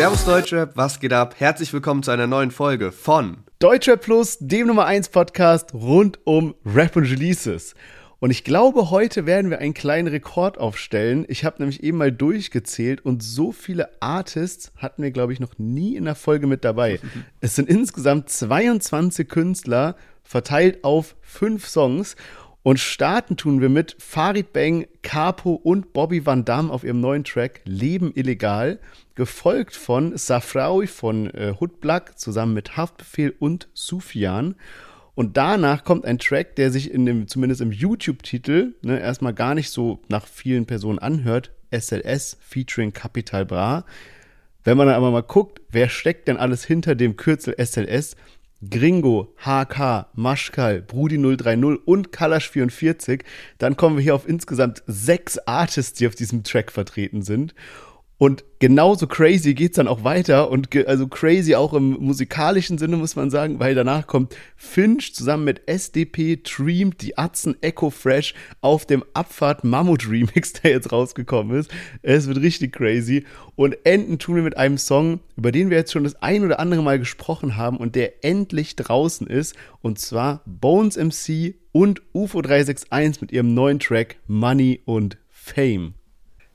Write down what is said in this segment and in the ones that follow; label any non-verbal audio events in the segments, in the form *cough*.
Servus Deutschrap, was geht ab? Herzlich willkommen zu einer neuen Folge von Deutschrap Plus, dem Nummer 1 Podcast rund um Rap und Releases. Und ich glaube, heute werden wir einen kleinen Rekord aufstellen. Ich habe nämlich eben mal durchgezählt und so viele Artists hatten wir, glaube ich, noch nie in der Folge mit dabei. *laughs* Es sind insgesamt 22 Künstler verteilt auf fünf Songs. Und starten tun wir mit Farid Bang, Capo und Bobby Van Damme auf ihrem neuen Track Leben illegal, gefolgt von Safraui von äh, Hood zusammen mit Haftbefehl und Sufjan. Und danach kommt ein Track, der sich in dem, zumindest im YouTube-Titel, ne, erstmal gar nicht so nach vielen Personen anhört. SLS featuring Capital Bra. Wenn man dann aber mal guckt, wer steckt denn alles hinter dem Kürzel SLS, Gringo, HK, Maschkal, Brudi 030 und Kalash 44, dann kommen wir hier auf insgesamt sechs Artists, die auf diesem Track vertreten sind. Und genauso crazy geht's dann auch weiter und also crazy auch im musikalischen Sinne muss man sagen, weil danach kommt Finch zusammen mit SDP Dream, die Atzen Echo Fresh auf dem Abfahrt Mammut Remix, *laughs* der jetzt rausgekommen ist. Es wird richtig crazy und enden tun wir mit einem Song, über den wir jetzt schon das ein oder andere Mal gesprochen haben und der endlich draußen ist und zwar Bones MC und UFO 361 mit ihrem neuen Track Money und Fame.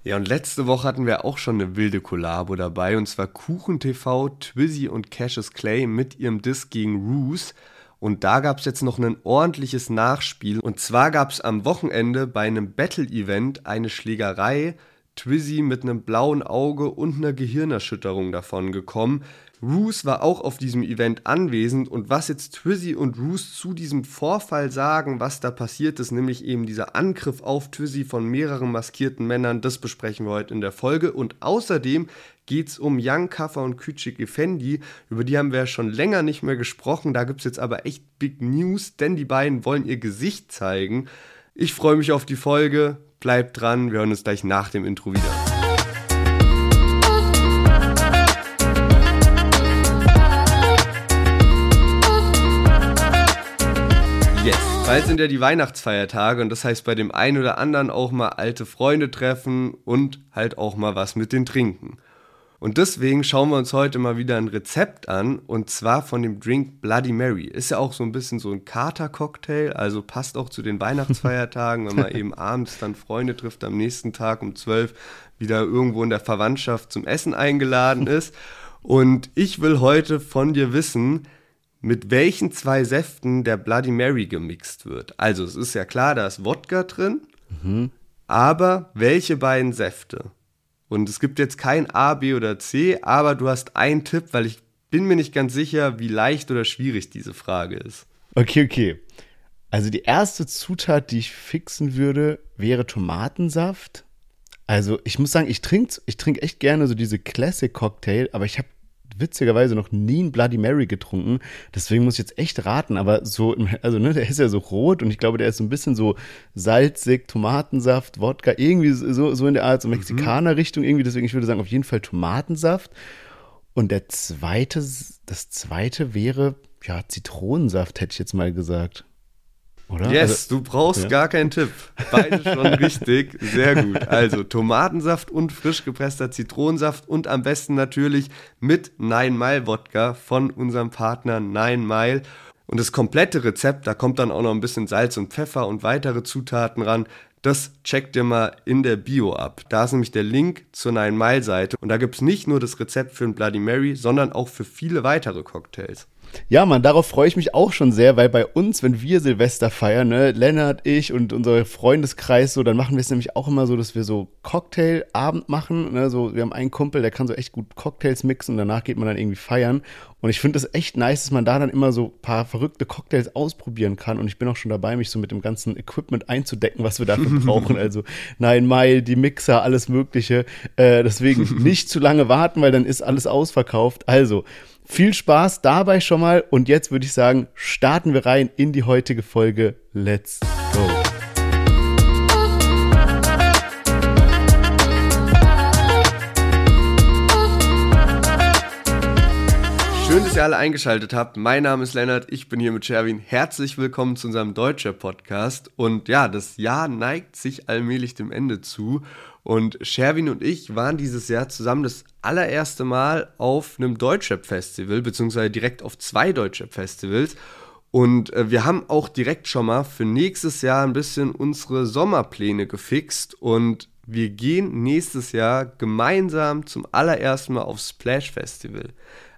Ja, und letzte Woche hatten wir auch schon eine wilde Kollabo dabei, und zwar Kuchen TV, Twizzy und Cassius Clay mit ihrem Disc gegen Roos. Und da gab es jetzt noch ein ordentliches Nachspiel. Und zwar gab es am Wochenende bei einem Battle-Event eine Schlägerei. Twizzy mit einem blauen Auge und einer Gehirnerschütterung davon gekommen. Roos war auch auf diesem Event anwesend und was jetzt Twizzy und Roos zu diesem Vorfall sagen, was da passiert ist, nämlich eben dieser Angriff auf Twizzy von mehreren maskierten Männern, das besprechen wir heute in der Folge. Und außerdem geht es um Young Kaffer und Küçük Effendi, über die haben wir ja schon länger nicht mehr gesprochen, da gibt es jetzt aber echt Big News, denn die beiden wollen ihr Gesicht zeigen. Ich freue mich auf die Folge, bleibt dran, wir hören uns gleich nach dem Intro wieder. Bald sind ja die Weihnachtsfeiertage und das heißt bei dem einen oder anderen auch mal alte Freunde treffen und halt auch mal was mit den trinken. Und deswegen schauen wir uns heute mal wieder ein Rezept an und zwar von dem Drink Bloody Mary. Ist ja auch so ein bisschen so ein Kater-Cocktail, also passt auch zu den Weihnachtsfeiertagen, wenn man *laughs* eben abends dann Freunde trifft, am nächsten Tag um 12 wieder irgendwo in der Verwandtschaft zum Essen eingeladen ist. Und ich will heute von dir wissen, mit welchen zwei Säften der Bloody Mary gemixt wird. Also es ist ja klar, da ist Wodka drin, mhm. aber welche beiden Säfte? Und es gibt jetzt kein A, B oder C, aber du hast einen Tipp, weil ich bin mir nicht ganz sicher, wie leicht oder schwierig diese Frage ist. Okay, okay. Also die erste Zutat, die ich fixen würde, wäre Tomatensaft. Also ich muss sagen, ich trinke ich trink echt gerne so diese Classic Cocktail, aber ich habe witzigerweise noch nie ein Bloody Mary getrunken. Deswegen muss ich jetzt echt raten. Aber so, also ne, der ist ja so rot und ich glaube, der ist so ein bisschen so salzig, Tomatensaft, Wodka, irgendwie so, so in der Art, so mhm. Mexikaner-Richtung irgendwie. Deswegen, ich würde sagen, auf jeden Fall Tomatensaft. Und der zweite, das zweite wäre, ja, Zitronensaft, hätte ich jetzt mal gesagt. Oder? Yes, also, du brauchst ja. gar keinen Tipp. Beide schon *laughs* richtig. Sehr gut. Also Tomatensaft und frisch gepresster Zitronensaft und am besten natürlich mit Nine Mile Wodka von unserem Partner Nine Mile. Und das komplette Rezept, da kommt dann auch noch ein bisschen Salz und Pfeffer und weitere Zutaten ran. Das checkt ihr mal in der Bio ab. Da ist nämlich der Link zur Nine Mile Seite. Und da gibt es nicht nur das Rezept für ein Bloody Mary, sondern auch für viele weitere Cocktails. Ja, Mann, darauf freue ich mich auch schon sehr, weil bei uns, wenn wir Silvester feiern, ne, Lennart, ich und unser Freundeskreis, so, dann machen wir es nämlich auch immer so, dass wir so Cocktailabend machen. Ne, so, wir haben einen Kumpel, der kann so echt gut Cocktails mixen und danach geht man dann irgendwie feiern. Und ich finde das echt nice, dass man da dann immer so ein paar verrückte Cocktails ausprobieren kann. Und ich bin auch schon dabei, mich so mit dem ganzen Equipment einzudecken, was wir dafür *laughs* brauchen. Also Nine Mile, die Mixer, alles Mögliche. Äh, deswegen *laughs* nicht zu lange warten, weil dann ist alles ausverkauft. Also, viel Spaß dabei schon mal und jetzt würde ich sagen, starten wir rein in die heutige Folge. Let's go. Schön, dass ihr alle eingeschaltet habt. Mein Name ist Lennart, ich bin hier mit Sherwin. Herzlich willkommen zu unserem Deutscher Podcast. Und ja, das Jahr neigt sich allmählich dem Ende zu. Und Sherwin und ich waren dieses Jahr zusammen das allererste Mal auf einem Deutschrap-Festival, beziehungsweise direkt auf zwei Deutschrap-Festivals. Und äh, wir haben auch direkt schon mal für nächstes Jahr ein bisschen unsere Sommerpläne gefixt und wir gehen nächstes Jahr gemeinsam zum allerersten Mal aufs Splash Festival.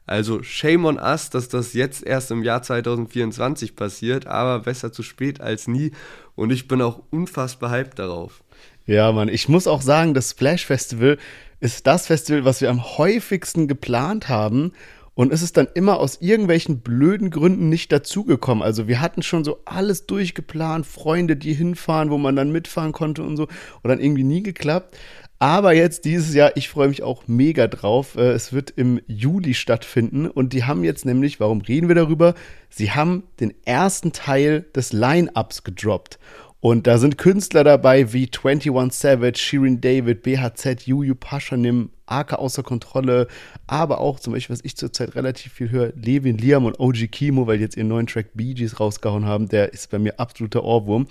Also shame on us, dass das jetzt erst im Jahr 2024 passiert, aber besser zu spät als nie. Und ich bin auch unfassbar hyped darauf. Ja, Mann, ich muss auch sagen, das Splash Festival ist das Festival, was wir am häufigsten geplant haben. Und es ist dann immer aus irgendwelchen blöden Gründen nicht dazugekommen. Also wir hatten schon so alles durchgeplant, Freunde, die hinfahren, wo man dann mitfahren konnte und so. Und dann irgendwie nie geklappt. Aber jetzt dieses Jahr, ich freue mich auch mega drauf. Äh, es wird im Juli stattfinden und die haben jetzt nämlich, warum reden wir darüber? Sie haben den ersten Teil des Line-Ups gedroppt. Und da sind Künstler dabei wie 21 Savage, Shirin David, BHZ, Juju Paschanim, Arke außer Kontrolle, aber auch zum Beispiel, was ich zurzeit relativ viel höre, Levin Liam und OG Kimo, weil die jetzt ihren neuen Track Bee Gees rausgehauen haben, der ist bei mir absoluter Ohrwurm.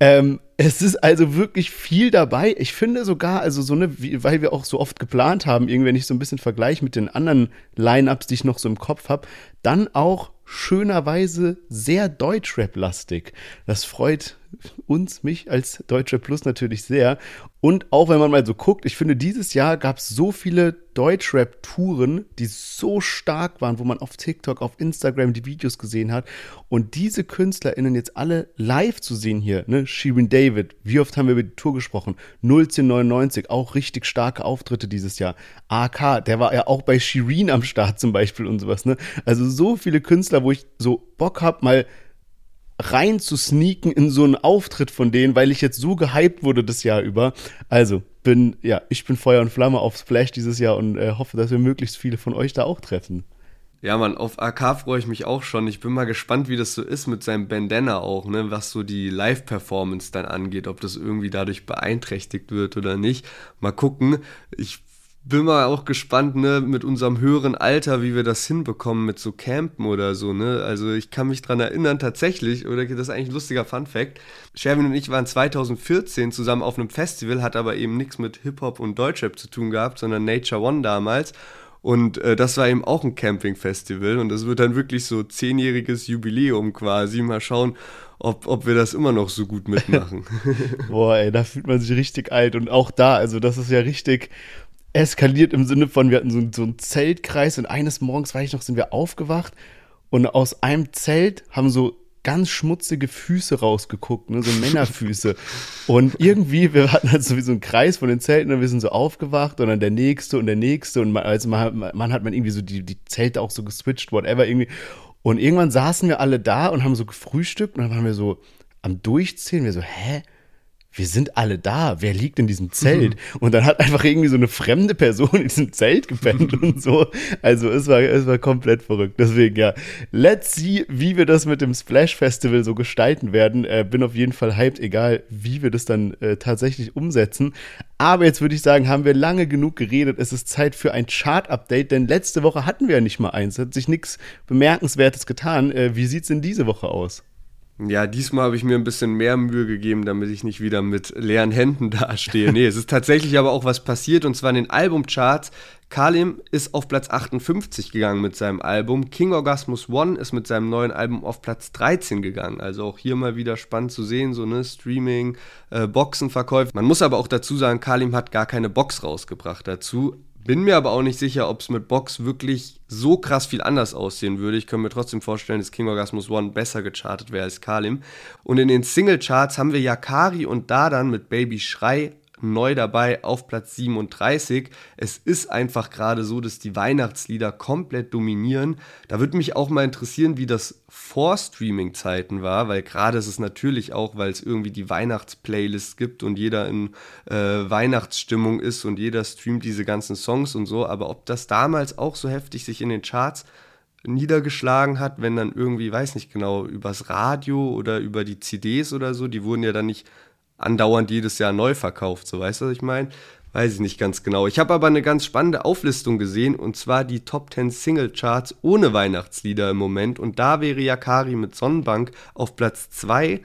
Ähm, es ist also wirklich viel dabei. Ich finde sogar, also so eine, weil wir auch so oft geplant haben, irgendwie, wenn ich so ein bisschen vergleiche mit den anderen Line-Ups, die ich noch so im Kopf habe, dann auch schönerweise sehr Deutschrap-lastig. Das freut uns, mich als Deutsche Plus natürlich sehr. Und auch wenn man mal so guckt, ich finde, dieses Jahr gab es so viele Deutschrap-Touren, die so stark waren, wo man auf TikTok, auf Instagram die Videos gesehen hat. Und diese KünstlerInnen jetzt alle live zu sehen hier, ne? Shirin David, wie oft haben wir über die Tour gesprochen? 01099, auch richtig starke Auftritte dieses Jahr. AK, der war ja auch bei Shirin am Start zum Beispiel und sowas, ne? Also so viele Künstler, wo ich so Bock habe, mal rein zu sneaken in so einen Auftritt von denen, weil ich jetzt so gehypt wurde das Jahr über. Also, bin, ja, ich bin Feuer und Flamme auf Splash dieses Jahr und äh, hoffe, dass wir möglichst viele von euch da auch treffen. Ja, Mann, auf AK freue ich mich auch schon. Ich bin mal gespannt, wie das so ist mit seinem Bandana auch, ne, was so die Live-Performance dann angeht, ob das irgendwie dadurch beeinträchtigt wird oder nicht. Mal gucken. Ich bin mal auch gespannt, ne, mit unserem höheren Alter, wie wir das hinbekommen mit so Campen oder so, ne. Also ich kann mich dran erinnern, tatsächlich, oder das ist eigentlich ein lustiger Fun Fact. Sherwin und ich waren 2014 zusammen auf einem Festival, hat aber eben nichts mit Hip-Hop und Deutschrap zu tun gehabt, sondern Nature One damals. Und äh, das war eben auch ein Camping-Festival und das wird dann wirklich so zehnjähriges Jubiläum quasi. Mal schauen, ob, ob wir das immer noch so gut mitmachen. *laughs* Boah, ey, da fühlt man sich richtig alt. Und auch da, also das ist ja richtig eskaliert im Sinne von, wir hatten so, so einen Zeltkreis und eines Morgens, weiß ich noch, sind wir aufgewacht und aus einem Zelt haben so ganz schmutzige Füße rausgeguckt, ne, so Männerfüße. und irgendwie, wir hatten halt so wie so einen Kreis von den Zelten und wir sind so aufgewacht und dann der nächste und der nächste und man, also man, man hat man irgendwie so die, die Zelte auch so geswitcht, whatever irgendwie. Und irgendwann saßen wir alle da und haben so gefrühstückt und dann waren wir so am Durchzählen, wir so, hä? Wir sind alle da, wer liegt in diesem Zelt? Mhm. Und dann hat einfach irgendwie so eine fremde Person in diesem Zelt gepennt *laughs* und so. Also es war, es war komplett verrückt. Deswegen ja, let's see, wie wir das mit dem Splash Festival so gestalten werden. Äh, bin auf jeden Fall hyped, egal wie wir das dann äh, tatsächlich umsetzen. Aber jetzt würde ich sagen, haben wir lange genug geredet. Es ist Zeit für ein Chart-Update, denn letzte Woche hatten wir ja nicht mal eins. Hat sich nichts Bemerkenswertes getan. Äh, wie sieht's denn diese Woche aus? Ja, diesmal habe ich mir ein bisschen mehr Mühe gegeben, damit ich nicht wieder mit leeren Händen *laughs* dastehe. Nee, es ist tatsächlich aber auch was passiert und zwar in den Albumcharts. Kalim ist auf Platz 58 gegangen mit seinem Album. King Orgasmus One ist mit seinem neuen Album auf Platz 13 gegangen. Also auch hier mal wieder spannend zu sehen, so ne Streaming, äh, Boxenverkäufe. Man muss aber auch dazu sagen, Kalim hat gar keine Box rausgebracht dazu. Bin mir aber auch nicht sicher, ob es mit Box wirklich so krass viel anders aussehen würde. Ich könnte mir trotzdem vorstellen, dass King Orgasmus One besser gechartet wäre als Kalim. Und in den Single-Charts haben wir Yakari und Dadan mit Baby Schrei neu dabei auf Platz 37. Es ist einfach gerade so, dass die Weihnachtslieder komplett dominieren. Da würde mich auch mal interessieren, wie das vor Streaming-Zeiten war, weil gerade ist es natürlich auch, weil es irgendwie die Weihnachtsplaylist gibt und jeder in äh, Weihnachtsstimmung ist und jeder streamt diese ganzen Songs und so. Aber ob das damals auch so heftig sich in den Charts niedergeschlagen hat, wenn dann irgendwie, weiß nicht genau, übers Radio oder über die CDs oder so, die wurden ja dann nicht andauernd jedes Jahr neu verkauft. So, weißt du, was ich meine? Weiß ich nicht ganz genau. Ich habe aber eine ganz spannende Auflistung gesehen und zwar die Top 10 Single Charts ohne Weihnachtslieder im Moment und da wäre Yakari mit Sonnenbank auf Platz 2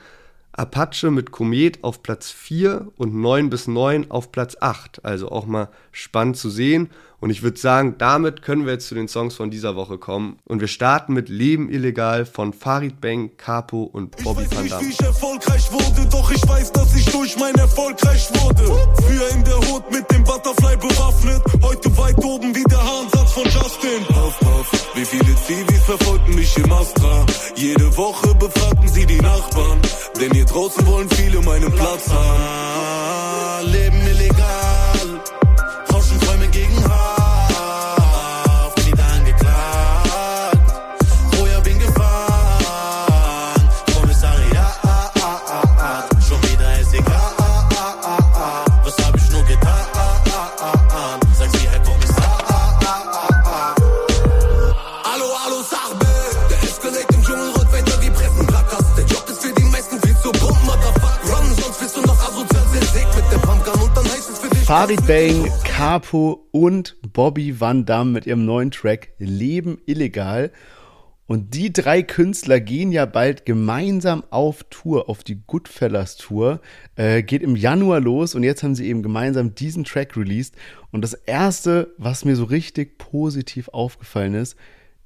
Apache mit Komet auf Platz 4 und 9 bis 9 auf Platz 8. Also auch mal spannend zu sehen. Und ich würde sagen, damit können wir jetzt zu den Songs von dieser Woche kommen. Und wir starten mit Leben illegal von Farid Bang, Capo und Bobby ich weiß. Nicht, wie ich erfolgreich wurde, doch ich weiß, dass ich durch mein Erfolg reich wurde. Früher in der Hut mit dem Butterfly bewaffnet, heute weit oben wie der Haarensatz von Justin. Puff, puff, wie viele Zivis verfolgten mich im Astra? Jede Woche befragten sie die Nachbarn, denn hier draußen wollen viele meinen Platz haben. Leben illegal, Farid Bang, Capo und Bobby Van Damme mit ihrem neuen Track Leben illegal. Und die drei Künstler gehen ja bald gemeinsam auf Tour, auf die Goodfellas Tour. Äh, geht im Januar los und jetzt haben sie eben gemeinsam diesen Track released. Und das erste, was mir so richtig positiv aufgefallen ist,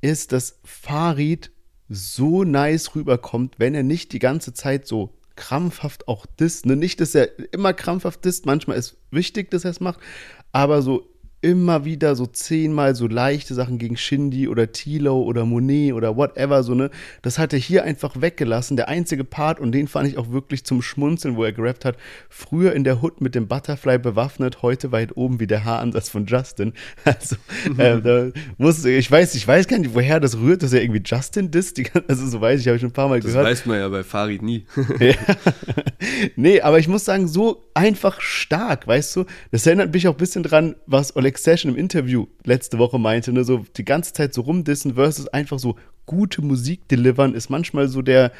ist, dass Farid so nice rüberkommt, wenn er nicht die ganze Zeit so krampfhaft auch disst. Ne? Nicht, dass er immer krampfhaft disst, manchmal ist wichtig, dass er es macht, aber so immer wieder so zehnmal so leichte Sachen gegen Shindy oder Tilo oder Monet oder whatever, so, ne? Das hat er hier einfach weggelassen. Der einzige Part, und den fand ich auch wirklich zum Schmunzeln, wo er gerappt hat, früher in der Hood mit dem Butterfly bewaffnet, heute weit oben wie der Haaransatz von Justin. *laughs* Also, äh, da muss, ich weiß, ich weiß gar nicht, woher das rührt, dass er irgendwie Justin disst. Die, also, so weiß ich, habe ich schon ein paar Mal Das gehört. weiß man ja bei Farid nie. *laughs* Ja. nee, aber ich muss sagen, so einfach stark, weißt du? Das erinnert mich auch ein bisschen dran, was Oleg Session im Interview letzte Woche meinte, ne? So die ganze Zeit so rumdissen versus einfach so gute Musik delivern ist manchmal so der,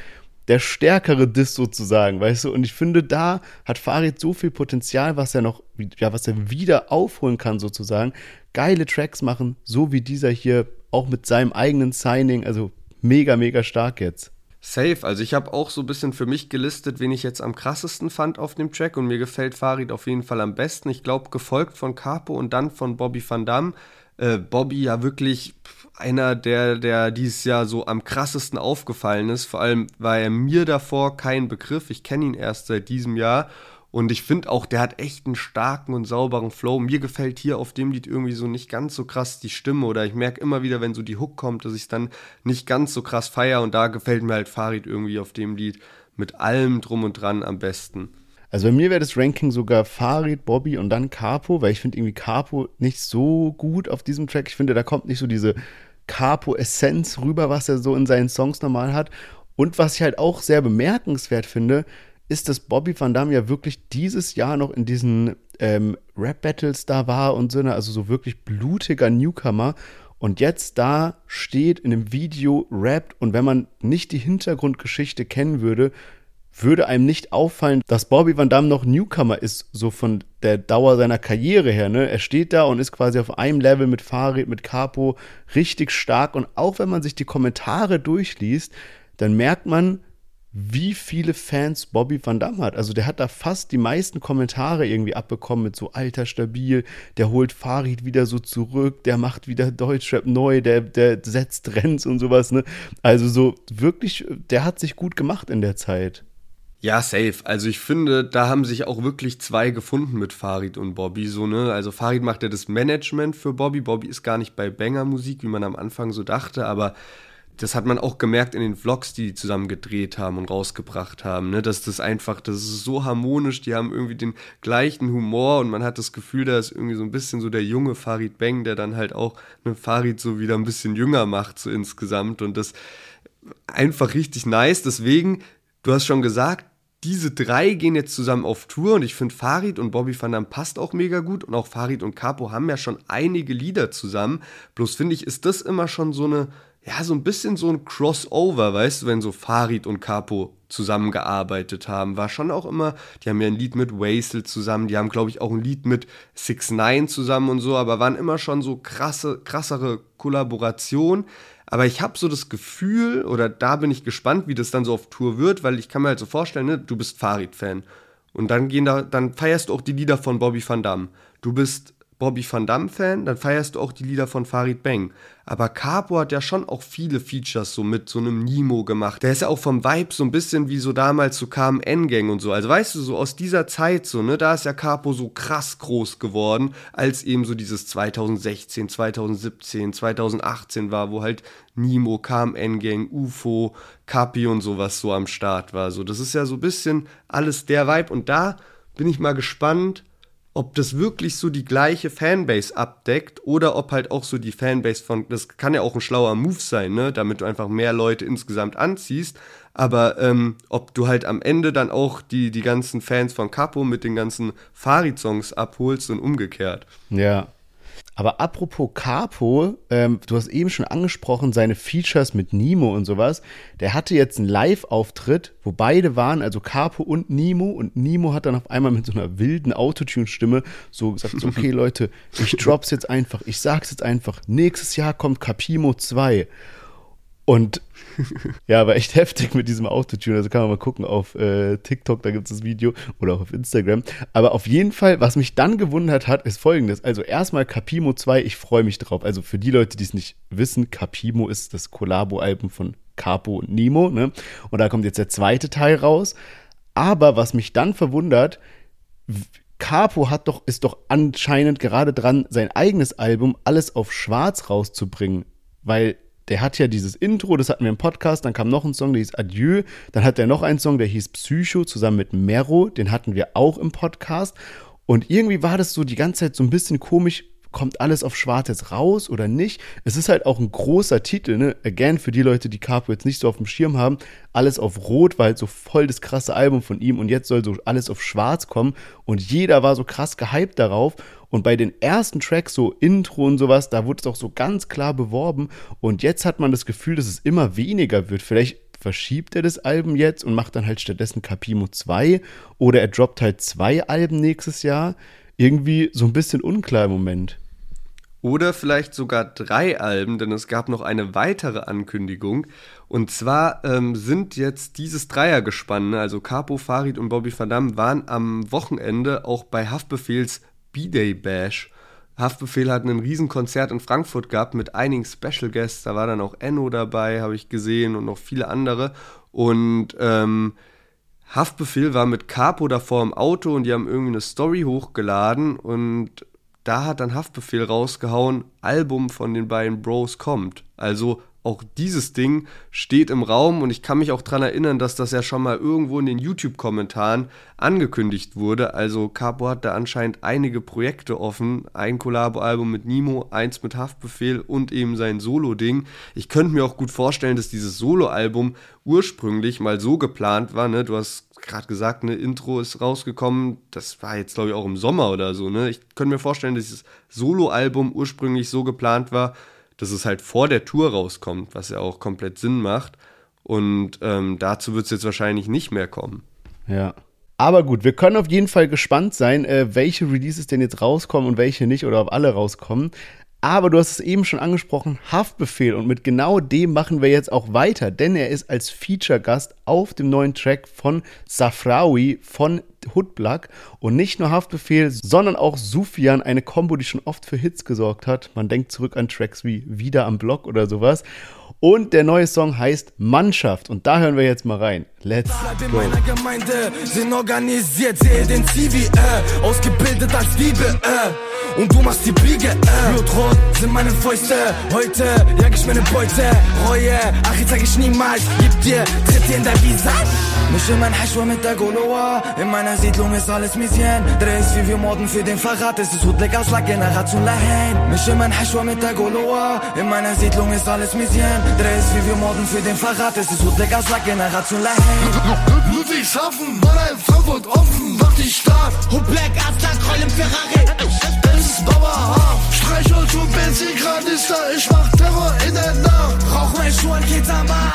der stärkere Diss sozusagen, weißt du? Und ich finde, da hat Farid so viel Potenzial, was er noch, ja, was er wieder aufholen kann sozusagen. Geile Tracks machen, so wie dieser hier, auch mit seinem eigenen Signing, also mega, mega stark jetzt. Safe. Also ich habe auch so ein bisschen für mich gelistet, wen ich jetzt am krassesten fand auf dem Track und mir gefällt Farid auf jeden Fall am besten. Ich glaube, gefolgt von Capo und dann von Bobby Van Damme. Äh, Bobby ja wirklich einer, der, der dieses Jahr so am krassesten aufgefallen ist. Vor allem war er mir davor kein Begriff. Ich kenne ihn erst seit diesem Jahr. Und ich finde auch, der hat echt einen starken und sauberen Flow. Mir gefällt hier auf dem Lied irgendwie so nicht ganz so krass die Stimme. Oder ich merke immer wieder, wenn so die Hook kommt, dass ich es dann nicht ganz so krass feier. Und da gefällt mir halt Farid irgendwie auf dem Lied mit allem drum und dran am besten. Also bei mir wäre das Ranking sogar Farid, Bobby und dann Capo, weil ich finde irgendwie Capo nicht so gut auf diesem Track. Ich finde, da kommt nicht so diese Capo-Essenz rüber, was er so in seinen Songs normal hat. Und was ich halt auch sehr bemerkenswert finde, ist, dass Bobby Van Damme ja wirklich dieses Jahr noch in diesen ähm, Rap-Battles da war und so, ne, also so wirklich blutiger Newcomer. Und jetzt da steht in einem Video, rappt und wenn man nicht die Hintergrundgeschichte kennen würde, würde einem nicht auffallen, dass Bobby Van Damme noch Newcomer ist, so von der Dauer seiner Karriere her. Ne? Er steht da und ist quasi auf einem Level mit Farid, mit Capo, richtig stark. Und auch wenn man sich die Kommentare durchliest, dann merkt man, wie viele Fans Bobby Van Damme hat. Also der hat da fast die meisten Kommentare irgendwie abbekommen mit so alter stabil, der holt Farid wieder so zurück, der macht wieder Deutschrap neu, der, der setzt Trends und sowas. Ne? Also so wirklich, der hat sich gut gemacht in der Zeit. Ja, safe. Also ich finde, da haben sich auch wirklich zwei gefunden mit Farid und Bobby. So, ne? Also Farid macht ja das Management für Bobby. Bobby ist gar nicht bei Banger Musik, wie man am Anfang so dachte, aber das hat man auch gemerkt in den Vlogs, die die zusammen gedreht haben und rausgebracht haben, ne? dass das einfach, das ist so harmonisch, die haben irgendwie den gleichen Humor und man hat das Gefühl, da ist irgendwie so ein bisschen so der junge Farid Bang, der dann halt auch einen Farid so wieder ein bisschen jünger macht, so insgesamt und das einfach richtig nice, deswegen, du hast schon gesagt, diese drei gehen jetzt zusammen auf Tour und ich finde Farid und Bobby Van Damme passt auch mega gut und auch Farid und Capo haben ja schon einige Lieder zusammen. Bloß finde ich, ist das immer schon so eine, ja, so ein bisschen so ein Crossover, weißt du, wenn so Farid und Capo zusammengearbeitet haben. War schon auch immer, die haben ja ein Lied mit Wasel zusammen, die haben, glaube ich, auch ein Lied mit 6 9 zusammen und so, aber waren immer schon so krasse, krassere Kollaboration. Aber ich habe so das Gefühl, oder da bin ich gespannt, wie das dann so auf Tour wird, weil ich kann mir halt so vorstellen, ne, du bist Farid-Fan. Und dann gehen da, dann feierst du auch die Lieder von Bobby Van Damme. Du bist Bobby Van Damme-Fan, dann feierst du auch die Lieder von Farid Bang. Aber Capo hat ja schon auch viele Features so mit so einem Nemo gemacht. Der ist ja auch vom Vibe so ein bisschen wie so damals so kam N-Gang und so. Also weißt du, so aus dieser Zeit so, ne, da ist ja Capo so krass groß geworden, als eben so dieses 2016, 2017, 2018 war, wo halt Nemo, kam N-Gang, UFO, Capi und sowas so am Start war. So, das ist ja so ein bisschen alles der Vibe und da bin ich mal gespannt, ob das wirklich so die gleiche Fanbase abdeckt oder ob halt auch so die Fanbase von, das kann ja auch ein schlauer Move sein, ne, damit du einfach mehr Leute insgesamt anziehst, aber ähm, ob du halt am Ende dann auch die, die ganzen Fans von Capo mit den ganzen Farid-Songs abholst und umgekehrt. Ja, aber apropos Capo, ähm, du hast eben schon angesprochen, seine Features mit Nemo und sowas. Der hatte jetzt einen Live-Auftritt, wo beide waren, also Capo und Nemo. Und Nemo hat dann auf einmal mit so einer wilden Autotune-Stimme so gesagt: so, Okay, *laughs* Leute, ich drop's jetzt einfach, ich sag's jetzt einfach. Nächstes Jahr kommt Capimo 2. Und ja, war echt *laughs* heftig mit diesem Autotune. Also kann man mal gucken auf äh, TikTok, da gibt es das Video oder auch auf Instagram. Aber auf jeden Fall, was mich dann gewundert hat, ist folgendes. Also erstmal Capimo 2, ich freue mich drauf. Also für die Leute, die es nicht wissen, Capimo ist das Collabo-Album von Capo und Nemo. Ne? Und da kommt jetzt der zweite Teil raus. Aber was mich dann verwundert, Capo hat doch, ist doch anscheinend gerade dran, sein eigenes Album alles auf schwarz rauszubringen. Weil der hat ja dieses Intro, das hatten wir im Podcast, dann kam noch ein Song, der hieß Adieu, dann hat er noch einen Song, der hieß Psycho, zusammen mit Mero, den hatten wir auch im Podcast. Und irgendwie war das so die ganze Zeit so ein bisschen komisch, kommt alles auf schwarz jetzt raus oder nicht? Es ist halt auch ein großer Titel, ne? Again, für die Leute, die Capo jetzt nicht so auf dem Schirm haben, alles auf rot, weil halt so voll das krasse Album von ihm und jetzt soll so alles auf schwarz kommen und jeder war so krass gehypt darauf und bei den ersten Tracks, so Intro und sowas, da wurde es auch so ganz klar beworben. Und jetzt hat man das Gefühl, dass es immer weniger wird. Vielleicht verschiebt er das Album jetzt und macht dann halt stattdessen Capimo 2 oder er droppt halt zwei Alben nächstes Jahr. Irgendwie so ein bisschen unklar im Moment. Oder vielleicht sogar drei Alben, denn es gab noch eine weitere Ankündigung. Und zwar ähm, sind jetzt dieses Dreiergespann, ne, also Capo, Farid und Bobby Van waren am Wochenende auch bei Haftbefehls B-Day Bash. Haftbefehl hat ein Riesenkonzert in Frankfurt gehabt mit einigen Special Guests. Da war dann auch Enno dabei, habe ich gesehen, und noch viele andere. Und ähm, Haftbefehl war mit Capo davor im Auto und die haben irgendwie eine Story hochgeladen und da hat dann Haftbefehl rausgehauen, Album von den beiden Bros kommt. Also auch dieses Ding steht im Raum und ich kann mich auch daran erinnern, dass das ja schon mal irgendwo in den YouTube-Kommentaren angekündigt wurde. Also Capo hat da anscheinend einige Projekte offen. Ein Collabo-Album mit Nemo, eins mit Haftbefehl und eben sein Solo-Ding. Ich könnte mir auch gut vorstellen, dass dieses Solo-Album ursprünglich mal so geplant war. Ne? Du hast gerade gesagt, eine Intro ist rausgekommen. Das war jetzt, glaube ich, auch im Sommer oder so. Ne? Ich könnte mir vorstellen, dass dieses Solo-Album ursprünglich so geplant war, dass es halt vor der Tour rauskommt, was ja auch komplett Sinn macht. Und ähm, dazu wird es jetzt wahrscheinlich nicht mehr kommen. Ja. Aber gut, wir können auf jeden Fall gespannt sein, äh, welche Releases denn jetzt rauskommen und welche nicht oder ob alle rauskommen. Aber du hast es eben schon angesprochen, Haftbefehl. Und mit genau dem machen wir jetzt auch weiter, denn er ist als Feature-Gast auf dem neuen Track von Safrawi von Hoodblack und nicht nur Haftbefehl, sondern auch Sufian, eine Combo, die schon oft für Hits gesorgt hat. Man denkt zurück an Tracks wie Wieder am Block oder sowas. Und der neue Song heißt Mannschaft. Und da hören wir jetzt mal rein. Let's Bleib in go. meiner Gemeinde, sind organisiert, sehe den CV, äh, ausgebildet als Diebe, äh, und du machst die Biege, äh. Blutrot sind meine Fäuste, heute jag ich meine Beute, Reue, ach jetzt zeig ich niemals, gib dir, tritt dir in dein Visage. Mich mein Hashwa mit der Goloa, in meiner meiner Siedlung ist alles Misien Dreh es wie wir morden für den Verrat. Es ist Hudleck aus La Generation Lahain Mich immer ein Hashwa mit der Goloa. In meiner Siedlung ist alles Misien Dreh es wie wir morden für den Verrat. Es ist Hudleck aus La Generation Lahain Ludwigshafen, Mannheim, Frankfurt offen Mach dich stark Hudlik Aslak, Roll im Ferrari. Es ist Bauerhaft. Streichholz und Benzin, Granista. ich mach Terror in der Nacht. Rauch mein Schuh an Kitzamar.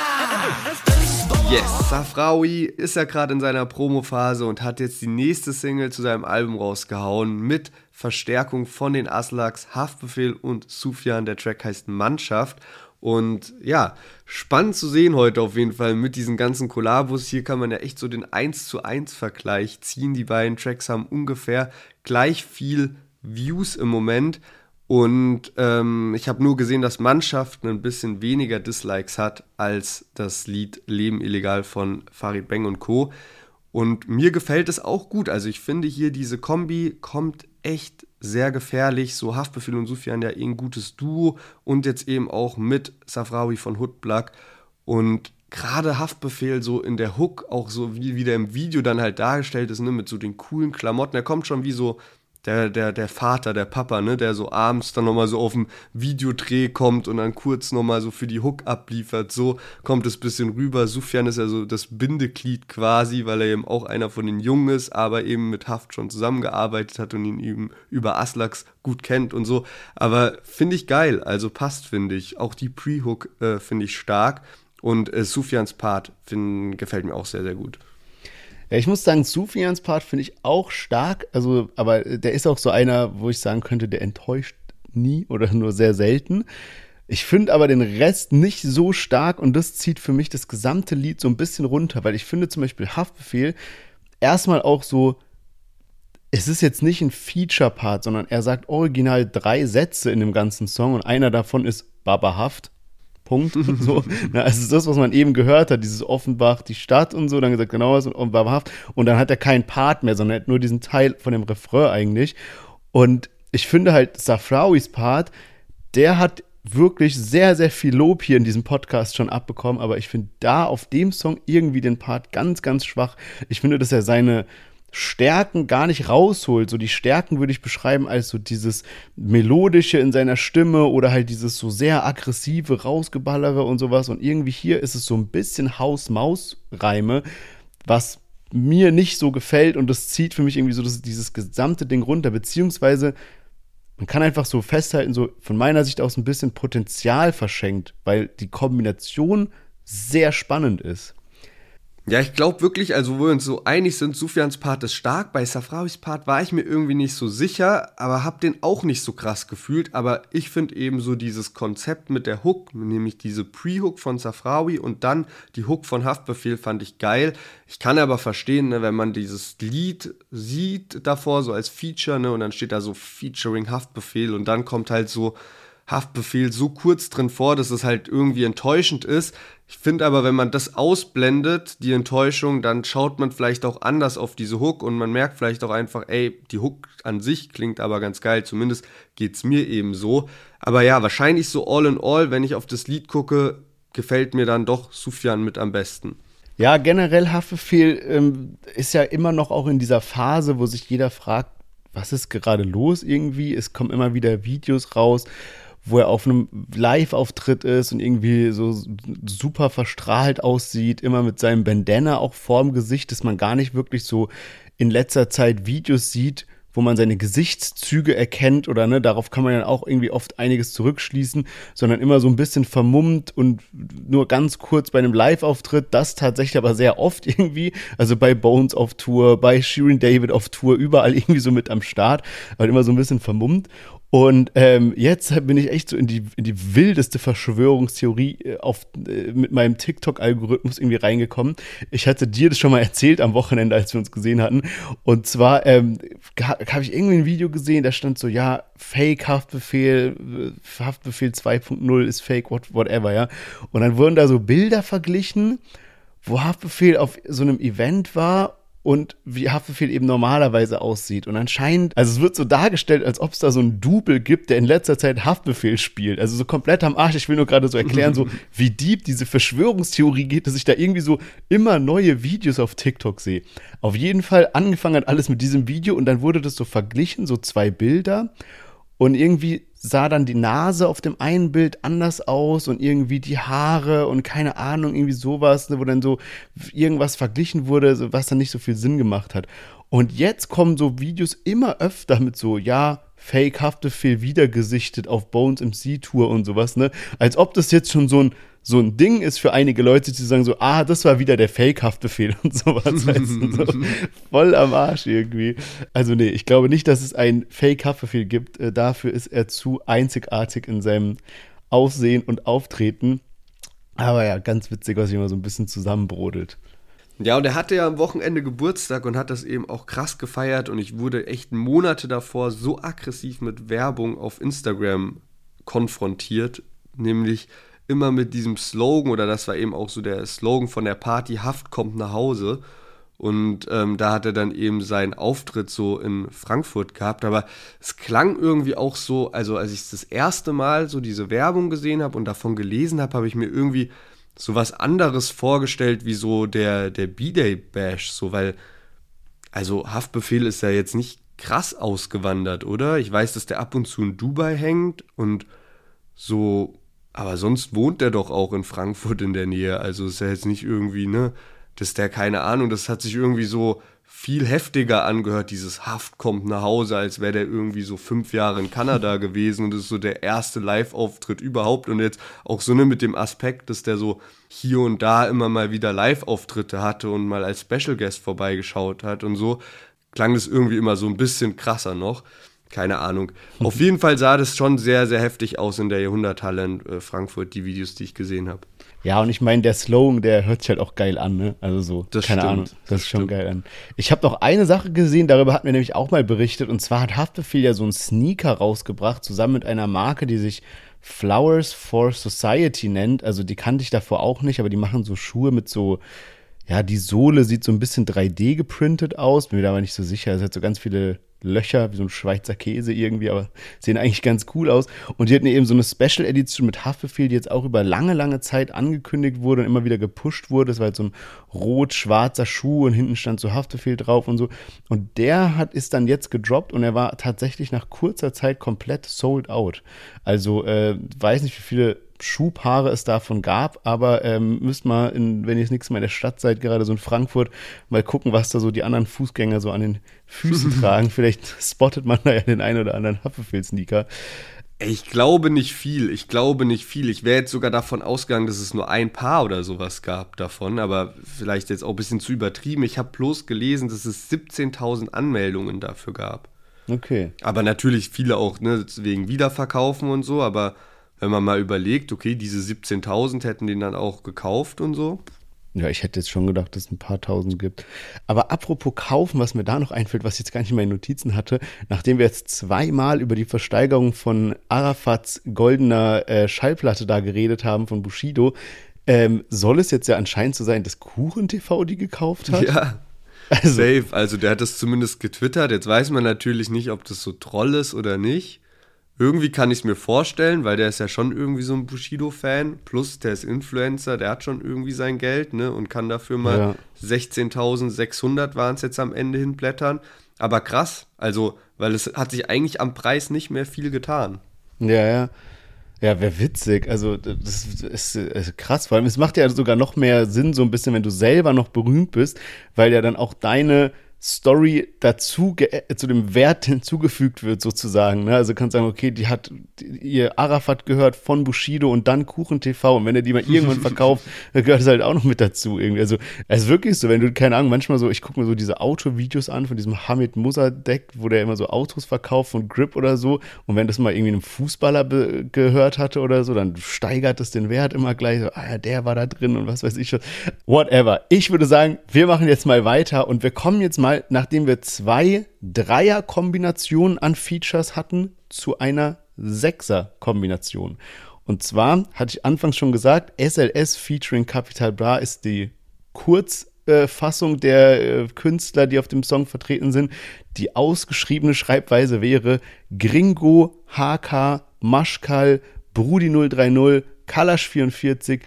Yes, Safraoui ist ja gerade in seiner Promophase und hat jetzt die nächste Single zu seinem Album rausgehauen mit Verstärkung von den Aslaks, Haftbefehl und Sufjan. Der Track heißt Mannschaft. Und ja, spannend zu sehen heute auf jeden Fall mit diesen ganzen Kollabos. Hier kann man ja echt so den 1 zu 1 Vergleich ziehen. Die beiden Tracks haben ungefähr gleich viel Views im Moment. Und ähm, ich habe nur gesehen, dass Mannschaft ein bisschen weniger Dislikes hat als das Lied Leben illegal von Farid Bang und Co. Und mir gefällt es auch gut. Also ich finde hier diese Kombi kommt echt sehr gefährlich. So Haftbefehl und Sufjan ja eh ein gutes Duo und jetzt eben auch mit Safrawi von Hoodblack. Und gerade Haftbefehl so in der Hook, auch so wie, wie im Video dann halt dargestellt ist, ne, mit so den coolen Klamotten. Er kommt schon wie so der, der, der Vater, der Papa, ne, der so abends dann nochmal so auf dem Videodreh kommt und dann kurz nochmal so für die Hook abliefert. So kommt es ein bisschen rüber. Sufjan ist ja so das Bindeglied quasi, weil er eben auch einer von den Jungen ist, aber eben mit Haft schon zusammengearbeitet hat und ihn eben über Aslaks gut kennt und so. Aber finde ich geil, also passt, finde ich. Auch die Pre-Hook äh, finde ich stark und äh, Sufjans Part find, gefällt mir auch sehr, sehr gut. Ja, ich muss sagen, Sufians Part finde ich auch stark. Also, aber der ist auch so einer, wo ich sagen könnte, der enttäuscht nie oder nur sehr selten. Ich finde aber den Rest nicht so stark und das zieht für mich das gesamte Lied so ein bisschen runter, weil ich finde zum Beispiel Haftbefehl erstmal auch so, es ist jetzt nicht ein Feature-Part, sondern er sagt original drei Sätze in dem ganzen Song und einer davon ist Baba Haft. Punkt. *laughs* so. Na, also das, was man eben gehört hat, dieses Offenbach, die Stadt und so, dann gesagt, genau was und wahrhaft. Und dann hat er keinen Part mehr, sondern er hat nur diesen Teil von dem Refrain eigentlich. Und ich finde halt, Safrawis Part, der hat wirklich sehr, sehr viel Lob hier in diesem Podcast schon abbekommen, aber ich finde da auf dem Song irgendwie den Part ganz, ganz schwach. Ich finde, dass er seine Stärken gar nicht rausholt. So die Stärken würde ich beschreiben als so dieses melodische in seiner Stimme oder halt dieses so sehr aggressive rausgeballere und sowas. Und irgendwie hier ist es so ein bisschen Haus-Maus-Reime, was mir nicht so gefällt und das zieht für mich irgendwie so das, dieses gesamte Ding runter, beziehungsweise man kann einfach so festhalten, so von meiner Sicht aus ein bisschen Potenzial verschenkt, weil die Kombination sehr spannend ist. Ja, ich glaube wirklich, also wo wir uns so einig sind, Sufjans Part ist stark. Bei Safrawis Part war ich mir irgendwie nicht so sicher, aber hab den auch nicht so krass gefühlt. Aber ich finde eben so dieses Konzept mit der Hook, nämlich diese Pre-Hook von Safrawi und dann die Hook von Haftbefehl fand ich geil. Ich kann aber verstehen, ne, wenn man dieses Lied sieht davor, so als Feature, ne, und dann steht da so Featuring Haftbefehl und dann kommt halt so Haftbefehl so kurz drin vor, dass es halt irgendwie enttäuschend ist. Ich finde aber, wenn man das ausblendet, die Enttäuschung, dann schaut man vielleicht auch anders auf diese Hook und man merkt vielleicht auch einfach, ey, die Hook an sich klingt aber ganz geil, zumindest geht es mir eben so. Aber ja, wahrscheinlich so all in all, wenn ich auf das Lied gucke, gefällt mir dann doch Sufjan mit am besten. Ja, generell Haftbefehl ähm, ist ja immer noch auch in dieser Phase, wo sich jeder fragt, was ist gerade los irgendwie? Es kommen immer wieder Videos raus wo er auf einem Live-Auftritt ist und irgendwie so super verstrahlt aussieht, immer mit seinem Bandana auch vorm Gesicht, dass man gar nicht wirklich so in letzter Zeit Videos sieht, wo man seine Gesichtszüge erkennt oder ne, darauf kann man ja auch irgendwie oft einiges zurückschließen, sondern immer so ein bisschen vermummt und nur ganz kurz bei einem Live-Auftritt, das tatsächlich aber sehr oft *laughs* irgendwie, also bei Bones auf Tour, bei Shirin David auf Tour, überall *laughs* irgendwie so mit am Start, aber immer so ein bisschen vermummt und ähm, jetzt bin ich echt so in die, in die wildeste Verschwörungstheorie äh, auf, äh, mit meinem TikTok-Algorithmus irgendwie reingekommen. Ich hatte dir das schon mal erzählt am Wochenende, als wir uns gesehen hatten. Und zwar ähm, habe ich irgendwie ein Video gesehen, da stand so, ja, Fake-Haftbefehl, äh, Haftbefehl 2.0 ist Fake, what, whatever, ja. Und dann wurden da so Bilder verglichen, wo Haftbefehl auf so einem Event war und wie Haftbefehl eben normalerweise aussieht. Und anscheinend, also es wird so dargestellt, als ob es da so einen Double gibt, der in letzter Zeit Haftbefehl spielt. Also so komplett am Arsch. Ich will nur gerade so erklären, so *laughs* wie deep diese Verschwörungstheorie geht, dass ich da irgendwie so immer neue Videos auf TikTok sehe. Auf jeden Fall angefangen hat alles mit diesem Video und dann wurde das so verglichen, so zwei Bilder. Und irgendwie sah dann die Nase auf dem einen Bild anders aus und irgendwie die Haare und keine Ahnung, irgendwie sowas, ne, wo dann so irgendwas verglichen wurde, was dann nicht so viel Sinn gemacht hat. Und jetzt kommen so Videos immer öfter mit so, ja, fake-hafte Fehl wiedergesichtet auf Bones MC Tour und sowas, ne? Als ob das jetzt schon so ein so ein Ding ist für einige Leute, die sagen so, ah, das war wieder der Fake-Haftbefehl und sowas. weißt du, so *laughs* voll am Arsch irgendwie. Also nee, ich glaube nicht, dass es einen Fake-Haftbefehl gibt. Äh, dafür ist er zu einzigartig in seinem Aussehen und Auftreten. Aber ja, ganz witzig, was sich immer so ein bisschen zusammenbrodelt. Ja, und er hatte ja am Wochenende Geburtstag und hat das eben auch krass gefeiert und ich wurde echt Monate davor so aggressiv mit Werbung auf Instagram konfrontiert, nämlich immer mit diesem Slogan oder das war eben auch so der Slogan von der Party Haft kommt nach Hause und ähm, da hat er dann eben seinen Auftritt so in Frankfurt gehabt. Aber es klang irgendwie auch so, also als ich das erste Mal so diese Werbung gesehen habe und davon gelesen habe, habe ich mir irgendwie so was anderes vorgestellt wie so der, der B-Day-Bash. So, weil, also Haftbefehl ist ja jetzt nicht krass ausgewandert, oder? Ich weiß, dass der ab und zu in Dubai hängt und so, aber sonst wohnt der doch auch in Frankfurt in der Nähe. Also ist ja jetzt nicht irgendwie, ne? dass der, keine Ahnung, das hat sich irgendwie so viel heftiger angehört, dieses Haft kommt nach Hause, als wäre der irgendwie so fünf Jahre in Kanada *laughs* gewesen und das ist so der erste Live-Auftritt überhaupt und jetzt auch so ne mit dem Aspekt, dass der so hier und da immer mal wieder Live-Auftritte hatte und mal als Special Guest vorbeigeschaut hat und so, klang das irgendwie immer so ein bisschen krasser noch. Keine Ahnung. Auf jeden Fall sah das schon sehr, sehr heftig aus in der Jahrhunderthalle in äh, Frankfurt, die Videos, die ich gesehen habe. Ja, und ich meine, der Slogan, der hört sich halt auch geil an, ne? Also so, das keine stimmt, Ahnung, das, das ist schon stimmt. geil an. Ich habe noch eine Sache gesehen, darüber hatten wir nämlich auch mal berichtet, und zwar hat Haftbefehl ja so einen Sneaker rausgebracht, zusammen mit einer Marke, die sich Flowers for Society nennt. Also die kannte ich davor auch nicht, aber die machen so Schuhe mit so, ja, die Sohle sieht so ein bisschen 3D geprintet aus, bin mir da aber nicht so sicher. Es hat so ganz viele Löcher, wie so ein Schweizer Käse irgendwie, aber sehen eigentlich ganz cool aus. Und die hatten eben so eine Special Edition mit Haftbefehl, die jetzt auch über lange, lange Zeit angekündigt wurde und immer wieder gepusht wurde. Das war halt so ein rot-schwarzer Schuh und hinten stand so Haftbefehl drauf und so. Und der hat, ist dann jetzt gedroppt und er war tatsächlich nach kurzer Zeit komplett sold out. Also, äh, weiß nicht, wie viele Schuhpaare es davon gab, aber ähm, müsst mal, in, wenn ihr das nächste Mal in der Stadt seid, gerade so in Frankfurt, mal gucken, was da so die anderen Fußgänger so an den Füßen *laughs* tragen. Vielleicht spottet man da ja den einen oder anderen Haftbefehl-Sneaker. Ich glaube nicht viel. Ich glaube nicht viel. Ich wäre jetzt sogar davon ausgegangen, dass es nur ein Paar oder sowas gab davon, aber vielleicht jetzt auch ein bisschen zu übertrieben. Ich habe bloß gelesen, dass es 17.000 Anmeldungen dafür gab. Okay. Aber natürlich viele auch ne, wegen Wiederverkaufen und so, aber wenn man mal überlegt, okay, diese 17.000 hätten den dann auch gekauft und so. Ja, ich hätte jetzt schon gedacht, dass es ein paar tausend gibt. Aber apropos kaufen, was mir da noch einfällt, was ich jetzt gar nicht in meinen Notizen hatte, nachdem wir jetzt zweimal über die Versteigerung von Arafats goldener äh, Schallplatte da geredet haben, von Bushido, ähm, soll es jetzt ja anscheinend so sein, dass Kuchen TV die gekauft hat? Ja, Also, safe. Also der hat das zumindest getwittert. Jetzt weiß man natürlich nicht, ob das so Troll ist oder nicht. Irgendwie kann ich es mir vorstellen, weil der ist ja schon irgendwie so ein Bushido-Fan. Plus, der ist Influencer, der hat schon irgendwie sein Geld, ne? Und kann dafür mal Ja. 16.600 waren es jetzt am Ende hinblättern. Aber krass, also, weil es hat sich eigentlich am Preis nicht mehr viel getan. Ja, ja. Ja, wäre witzig. Also, das ist, ist krass. Vor allem, es macht ja sogar noch mehr Sinn, so ein bisschen, wenn du selber noch berühmt bist, weil ja dann auch deine Story dazu äh, zu dem Wert *laughs* hinzugefügt wird, sozusagen. Ne? Also kannst sagen, okay, die hat ihr Arafat gehört von Bushido und dann Kuchen TV und wenn er die mal *laughs* irgendwann verkauft, gehört es halt auch noch mit dazu irgendwie. Also es ist wirklich so, wenn du, keine Ahnung, manchmal so, ich gucke mir so diese Autovideos an von diesem Hamid Musadek, wo der immer so Autos verkauft von Grip oder so und wenn das mal irgendwie einem Fußballer gehört hatte oder so, dann steigert es den Wert immer gleich so, ah ja, der war da drin und was weiß ich schon. Whatever. Ich würde sagen, wir machen jetzt mal weiter und wir kommen jetzt mal, nachdem wir zwei Dreier-Kombinationen an Features hatten, zu einer Sechser-Kombination. Und zwar hatte ich anfangs schon gesagt, SLS featuring Capital Bra ist die Kurzfassung der äh, Künstler, die auf dem Song vertreten sind. Die ausgeschriebene Schreibweise wäre Gringo, HK, Maschkal, Brudi 030, Kalash 44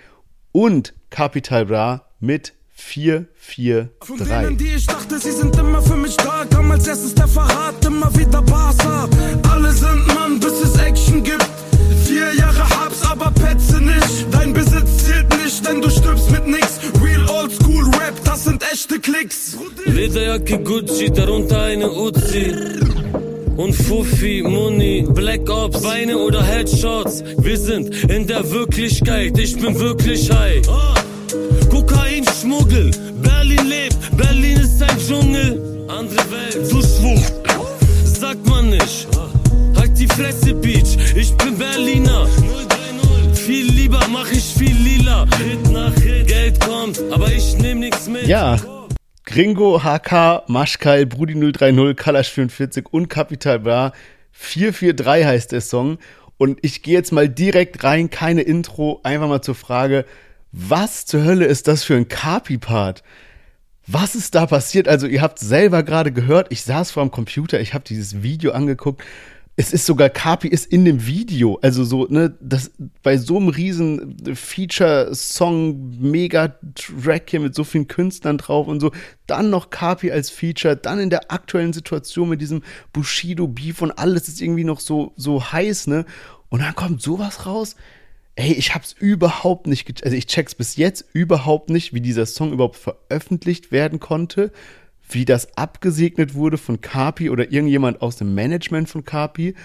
und Capital Bra mit 443. Von denen, die ich dachte, sie sind immer für mich da, kam als erstes der Verrat, immer wieder Barca. Alle sind Mann, bis es Action gibt. Vier Jahre Habs, aber Petze nicht. Dein Besitz zählt nicht, denn du stirbst mit nix. Real Oldschool Rap, das sind echte Klicks. Lederjacke Gucci, darunter eine Uzi. Und Fufi, Muni, Black Ops, Beine oder Headshots. Wir sind in der Wirklichkeit, ich bin wirklich high. Kokain, Schmuggel, Berlin lebt, Berlin ist ein Dschungel. Andere Welt, du schwul, sagt man nicht. Halt die Fresse, Beach, ich bin Berliner. Killer. Hit nach Hit, Geld kommt, aber ich nehm nix mit. Ja, Gringo, HK, Maschkal, Brudi 030, Kalash 44 und Capital Bra. 443 heißt der Song. Und ich gehe jetzt mal direkt rein, keine Intro, einfach mal zur Frage, was zur Hölle ist das für ein Kapi-Part? Was ist da passiert? Also ihr habt selber gerade gehört, ich saß vor dem Computer, ich habe dieses Video angeguckt. Es ist sogar, Kapi ist in dem Video. Also so, ne, das bei so einem riesen Feature-Song, Mega-Track hier mit so vielen Künstlern drauf und so, dann noch Kapi als Feature, dann in der aktuellen Situation mit diesem Bushido-Beef und alles ist irgendwie noch so, so heiß, ne? Und dann kommt sowas raus. Ey, ich hab's überhaupt nicht, also ich check's bis jetzt überhaupt nicht, wie dieser Song überhaupt veröffentlicht werden konnte, wie das abgesegnet wurde von Kapi oder irgendjemand aus dem Management von Kapi.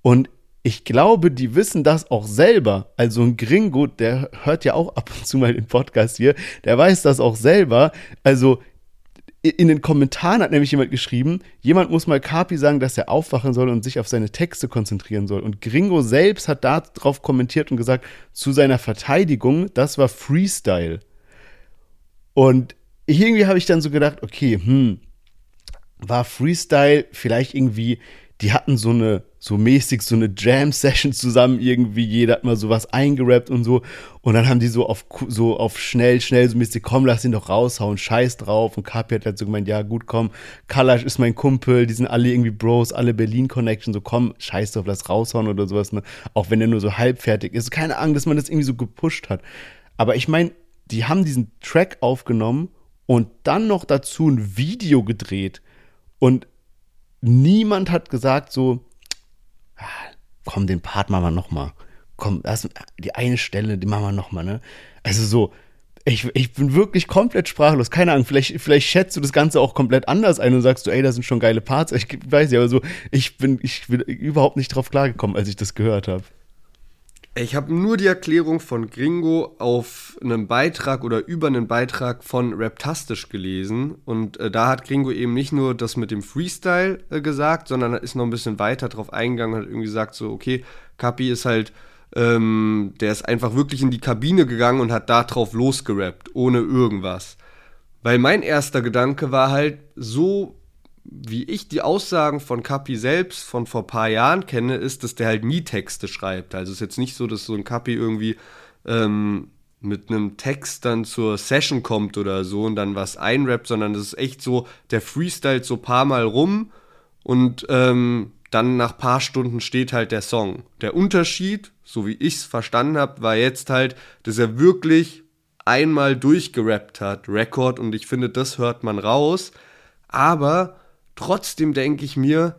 Und ich glaube, die wissen das auch selber. Also ein Gringo, der hört ja auch ab und zu mal den Podcast hier, der weiß das auch selber. Also in den Kommentaren hat nämlich jemand geschrieben, jemand muss mal Kapi sagen, dass er aufwachen soll und sich auf seine Texte konzentrieren soll. Und Gringo selbst hat darauf kommentiert und gesagt, zu seiner Verteidigung, das war Freestyle. Und irgendwie habe ich dann so gedacht, okay, hm, war Freestyle vielleicht irgendwie, die hatten so eine so mäßig so eine Jam-Session zusammen irgendwie, jeder hat mal sowas eingerappt und so. Und dann haben die so auf, so auf schnell, schnell so mäßig, komm, lass ihn doch raushauen, scheiß drauf. Und Kapi hat halt so gemeint, ja gut, komm, Kalash ist mein Kumpel, die sind alle irgendwie Bros, alle Berlin-Connection, so komm, scheiß drauf, lass raushauen oder sowas, ne? Auch wenn er nur so halbfertig ist. Keine Ahnung, dass man das irgendwie so gepusht hat. Aber ich meine, die haben diesen Track aufgenommen und dann noch dazu ein Video gedreht. Und niemand hat gesagt so, komm, den Part machen wir nochmal. Komm, das, die eine Stelle, die machen wir nochmal, ne? Also so, ich, ich bin wirklich komplett sprachlos. Keine Ahnung, vielleicht, vielleicht schätzt du das Ganze auch komplett anders ein und sagst du, ey, da sind schon geile Parts. Ich weiß ja, aber so, ich bin, ich bin überhaupt nicht drauf klargekommen, als ich das gehört habe. Ich habe nur die Erklärung von Gringo auf einem Beitrag oder über einen Beitrag von Raptastisch gelesen. Und äh, da hat Gringo eben nicht nur das mit dem Freestyle äh, gesagt, sondern ist noch ein bisschen weiter drauf eingegangen und hat irgendwie gesagt, so, okay, Kapi ist halt, ähm, der ist einfach wirklich in die Kabine gegangen und hat da drauf losgerappt, ohne irgendwas. Weil mein erster Gedanke war halt, so wie ich die Aussagen von Kapi selbst von vor ein paar Jahren kenne, ist, dass der halt nie Texte schreibt. Also es ist jetzt nicht so, dass so ein Kapi irgendwie ähm, mit einem Text dann zur Session kommt oder so und dann was einrappt, sondern das ist echt so, der freestylt so paar Mal rum und ähm, dann nach paar Stunden steht halt der Song. Der Unterschied, so wie ich es verstanden habe, war jetzt halt, dass er wirklich einmal durchgerappt hat, Rekord, und ich finde, das hört man raus. Aber Trotzdem denke ich mir,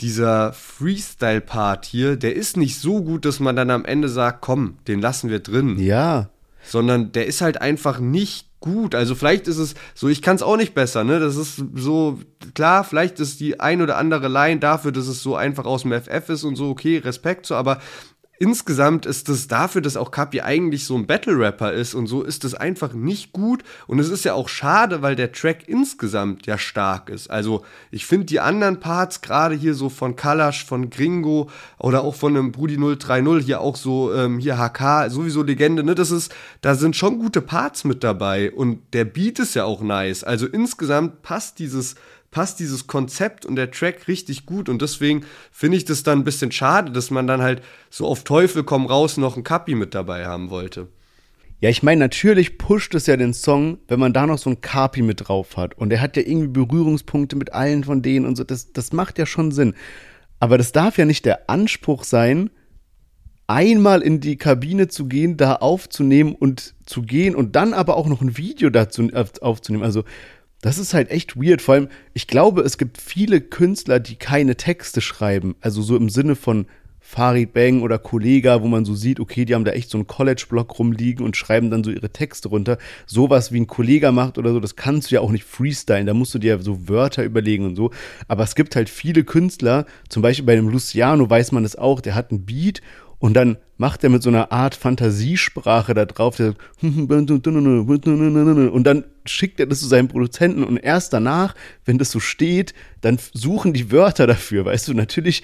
dieser Freestyle-Part hier, der ist nicht so gut, dass man dann am Ende sagt, komm, den lassen wir drin. Ja. Sondern der ist halt einfach nicht gut. Also vielleicht ist es so, ich kann es auch nicht besser, ne? Das ist so, klar, vielleicht ist die ein oder andere Line dafür, dass es so einfach aus dem FF ist und so, okay, Respekt so, aber insgesamt ist es dafür, dass auch Kapi eigentlich so ein Battle-Rapper ist und so, ist es einfach nicht gut. Und es ist ja auch schade, weil der Track insgesamt ja stark ist. Also ich finde die anderen Parts, gerade hier so von Kalash, von Gringo oder auch von einem Brudi 030, hier auch so, ähm, hier HK, sowieso Legende, ne, das ist, da sind schon gute Parts mit dabei. Und der Beat ist ja auch nice. Also insgesamt passt dieses passt dieses Konzept und der Track richtig gut und deswegen finde ich das dann ein bisschen schade, dass man dann halt so auf Teufel komm raus noch ein Kapi mit dabei haben wollte. Ja, ich meine, natürlich pusht es ja den Song, wenn man da noch so ein Kapi mit drauf hat. Und er hat ja irgendwie Berührungspunkte mit allen von denen und so. Das, das macht ja schon Sinn. Aber das darf ja nicht der Anspruch sein, einmal in die Kabine zu gehen, da aufzunehmen und zu gehen und dann aber auch noch ein Video dazu aufzunehmen. Also das ist halt echt weird. Vor allem, ich glaube, es gibt viele Künstler, die keine Texte schreiben. Also so im Sinne von Farid Bang oder Kollega, wo man so sieht, okay, die haben da echt so einen College-Block rumliegen und schreiben dann so ihre Texte runter. Sowas wie ein Kollega macht oder so, das kannst du ja auch nicht freestylen. Da musst du dir so Wörter überlegen und so. Aber es gibt halt viele Künstler, zum Beispiel bei dem Luciano weiß man es auch, der hat einen Beat und dann macht er mit so einer Art Fantasiesprache da drauf, der *laughs* und dann schickt er das zu seinem Produzenten und erst danach, wenn das so steht, dann suchen die Wörter dafür, weißt du, natürlich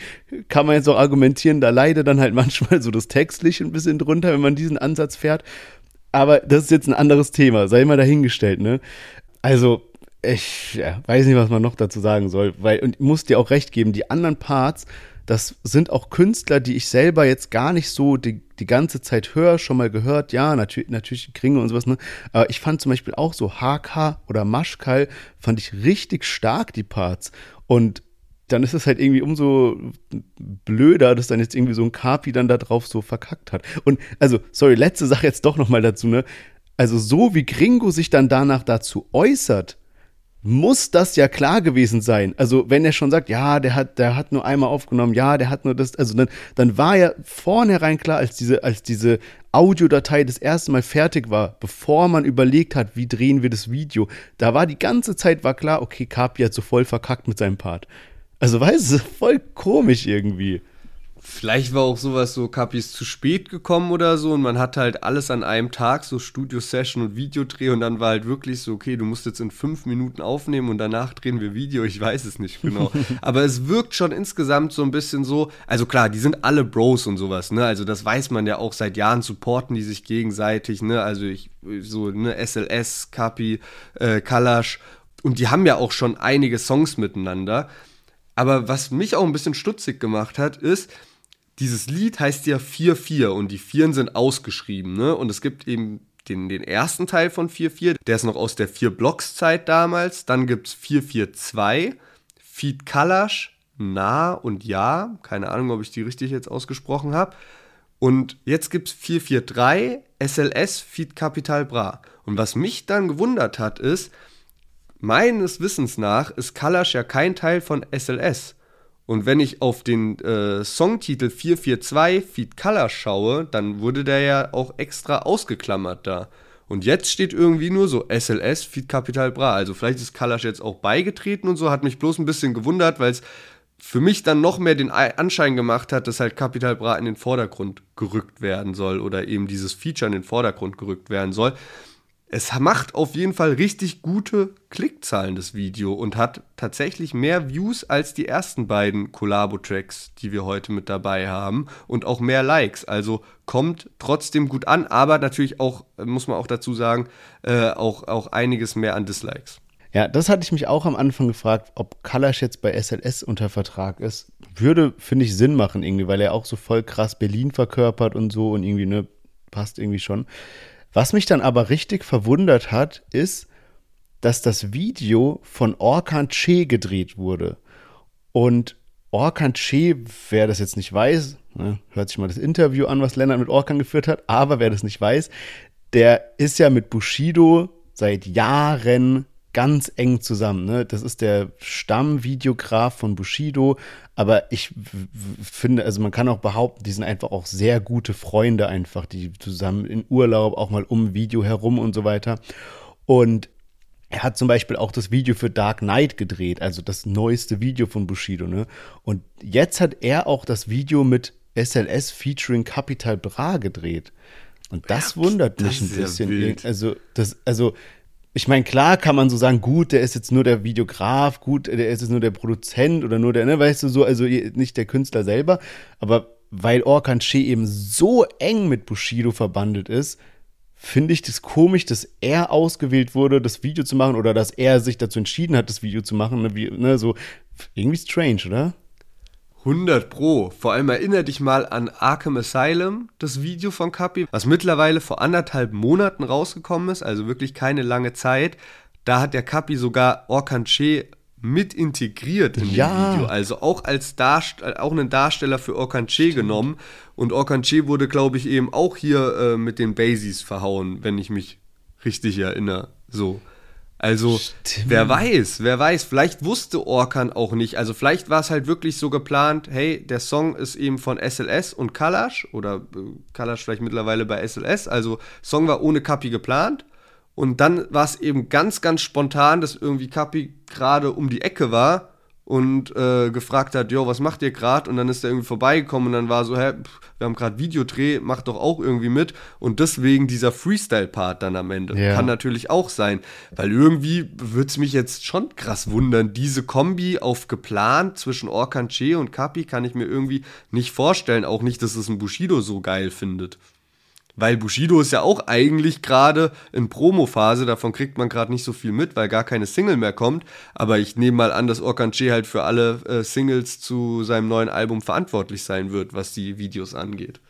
kann man jetzt auch argumentieren, da leidet dann halt *laughs* manchmal so das Textliche ein bisschen drunter, wenn man diesen Ansatz fährt, Aber das ist jetzt ein anderes Thema, sei mal dahingestellt, ne? Also, ich ja, weiß nicht, was man noch dazu sagen soll, weil, und ich muss dir auch recht geben, die anderen Parts, das sind auch Künstler, die ich selber jetzt gar nicht so die, die ganze Zeit höre, schon mal gehört, ja, natürlich, natürlich Kringe und sowas, ne? Aber ich fand zum Beispiel auch so HK oder Maschkal, fand ich richtig stark, die Parts. Und dann ist es halt irgendwie umso blöder, dass dann jetzt irgendwie so ein Kapi dann da drauf so verkackt hat. Und also, sorry, letzte Sache jetzt doch nochmal dazu, ne? Also so wie Gringo sich dann danach dazu äußert, muss das ja klar gewesen sein. Also, wenn er schon sagt, ja, der hat, der hat nur einmal aufgenommen, ja, der hat nur das, also dann, dann war ja vornherein klar, als diese, als diese Audiodatei das erste Mal fertig war, bevor man überlegt hat, wie drehen wir das Video, da war die ganze Zeit war klar, okay, Kapi hat so voll verkackt mit seinem Part. Also, weißt du, voll komisch irgendwie. Vielleicht war auch sowas so, Kapi ist zu spät gekommen oder so und man hatte halt alles an einem Tag, so Studio-Session und Videodreh und dann war halt wirklich so, okay, du musst jetzt in fünf Minuten aufnehmen und danach drehen wir Video, ich weiß es nicht genau. *laughs* Aber es wirkt schon insgesamt so ein bisschen so, also klar, die sind alle Bros und sowas, ne, also das weiß man ja auch seit Jahren, supporten die sich gegenseitig, ne, also ich, so, ne, SLS, Kapi, äh, Kalash und die haben ja auch schon einige Songs miteinander. Aber was mich auch ein bisschen stutzig gemacht hat, ist, dieses Lied heißt ja 4-4 und die Vieren sind ausgeschrieben, ne? Und es gibt eben den, den ersten Teil von 4-4, der ist noch aus der 4-Blocks-Zeit damals. Dann gibt es 4-4-2, Feed Kalash, Na und Ja. Keine Ahnung, ob ich die richtig jetzt ausgesprochen habe. Und jetzt gibt es 443, SLS, Feed Capital Bra. Und was mich dann gewundert hat, ist, meines Wissens nach ist Kalash ja kein Teil von SLS. Und wenn ich auf den äh, Songtitel 442 Feed Color schaue, dann wurde der ja auch extra ausgeklammert da. Und jetzt steht irgendwie nur so SLS Feed Capital Bra. Also vielleicht ist Kalash jetzt auch beigetreten und so, hat mich bloß ein bisschen gewundert, weil es für mich dann noch mehr den Anschein gemacht hat, dass halt Capital Bra in den Vordergrund gerückt werden soll oder eben dieses Feature in den Vordergrund gerückt werden soll es macht auf jeden Fall richtig gute Klickzahlen, das Video, und hat tatsächlich mehr Views als die ersten beiden Collabo-Tracks, die wir heute mit dabei haben, und auch mehr Likes. Also kommt trotzdem gut an, aber natürlich auch, muss man auch dazu sagen, äh, auch, auch einiges mehr an Dislikes. Ja, das hatte ich mich auch am Anfang gefragt, ob Kalash jetzt bei SLS unter Vertrag ist. Würde, finde ich, Sinn machen irgendwie, weil er auch so voll krass Berlin verkörpert und so und irgendwie, ne, passt irgendwie schon. Was mich dann aber richtig verwundert hat, ist, dass das Video von Orkan Che gedreht wurde. Und Orkan Che, wer das jetzt nicht weiß, ne, hört sich mal das Interview an, was Lennart mit Orkan geführt hat, aber wer das nicht weiß, der ist ja mit Bushido seit Jahren ganz eng zusammen. Ne? Das ist der Stammvideograf von Bushido, aber ich finde, also man kann auch behaupten, die sind einfach auch sehr gute Freunde einfach, die zusammen in Urlaub auch mal um Video herum und so weiter. Und er hat zum Beispiel auch das Video für Dark Knight gedreht, also das neueste Video von Bushido, ne? Und jetzt hat er auch das Video mit SLS featuring Capital Bra gedreht. Und das ja, wundert mich das ein bisschen. Ja also, das, also, ich meine, klar kann man so sagen, gut, der ist jetzt nur der Videograf, gut, der ist jetzt nur der Produzent oder nur der, ne, weißt du, so, also nicht der Künstler selber, aber weil Orkan Che eben so eng mit Bushido verbandelt ist, finde ich das komisch, dass er ausgewählt wurde, das Video zu machen oder dass er sich dazu entschieden hat, das Video zu machen, ne, wie, ne so irgendwie strange, oder? 100 Pro. Vor allem erinnere dich mal an Arkham Asylum, das Video von Kapi, was mittlerweile vor anderthalb Monaten rausgekommen ist, also wirklich keine lange Zeit. Da hat der Kapi sogar Orkan Che mit integriert in ja. dem Video, also auch als Darst auch einen Darsteller für Orkan Che genommen. Und Orkan Che wurde, glaube ich, eben auch hier äh, mit den Basies verhauen, wenn ich mich richtig erinnere. So. Also, Stimmt. wer weiß, wer weiß, vielleicht wusste Orkan auch nicht. Also, vielleicht war es halt wirklich so geplant, hey, der Song ist eben von SLS und Kalash oder äh, Kalash vielleicht mittlerweile bei SLS. Also, Song war ohne Kapi geplant. Und dann war es eben ganz, ganz spontan, dass irgendwie Kapi gerade um die Ecke war und äh, gefragt hat, jo, was macht ihr gerade? Und dann ist er irgendwie vorbeigekommen und dann war so, hä, pff, wir haben gerade Videodreh, macht doch auch irgendwie mit. Und deswegen dieser Freestyle-Part dann am Ende. Ja. Kann natürlich auch sein. Weil irgendwie würde es mich jetzt schon krass wundern, diese Kombi auf geplant zwischen Orkan Che und Kapi kann ich mir irgendwie nicht vorstellen. Auch nicht, dass es ein Bushido so geil findet. Weil Bushido ist ja auch eigentlich gerade in Promophase, davon kriegt man gerade nicht so viel mit, weil gar keine Single mehr kommt. Aber ich nehme mal an, dass Orkan Che halt für alle äh, Singles zu seinem neuen Album verantwortlich sein wird, was die Videos angeht.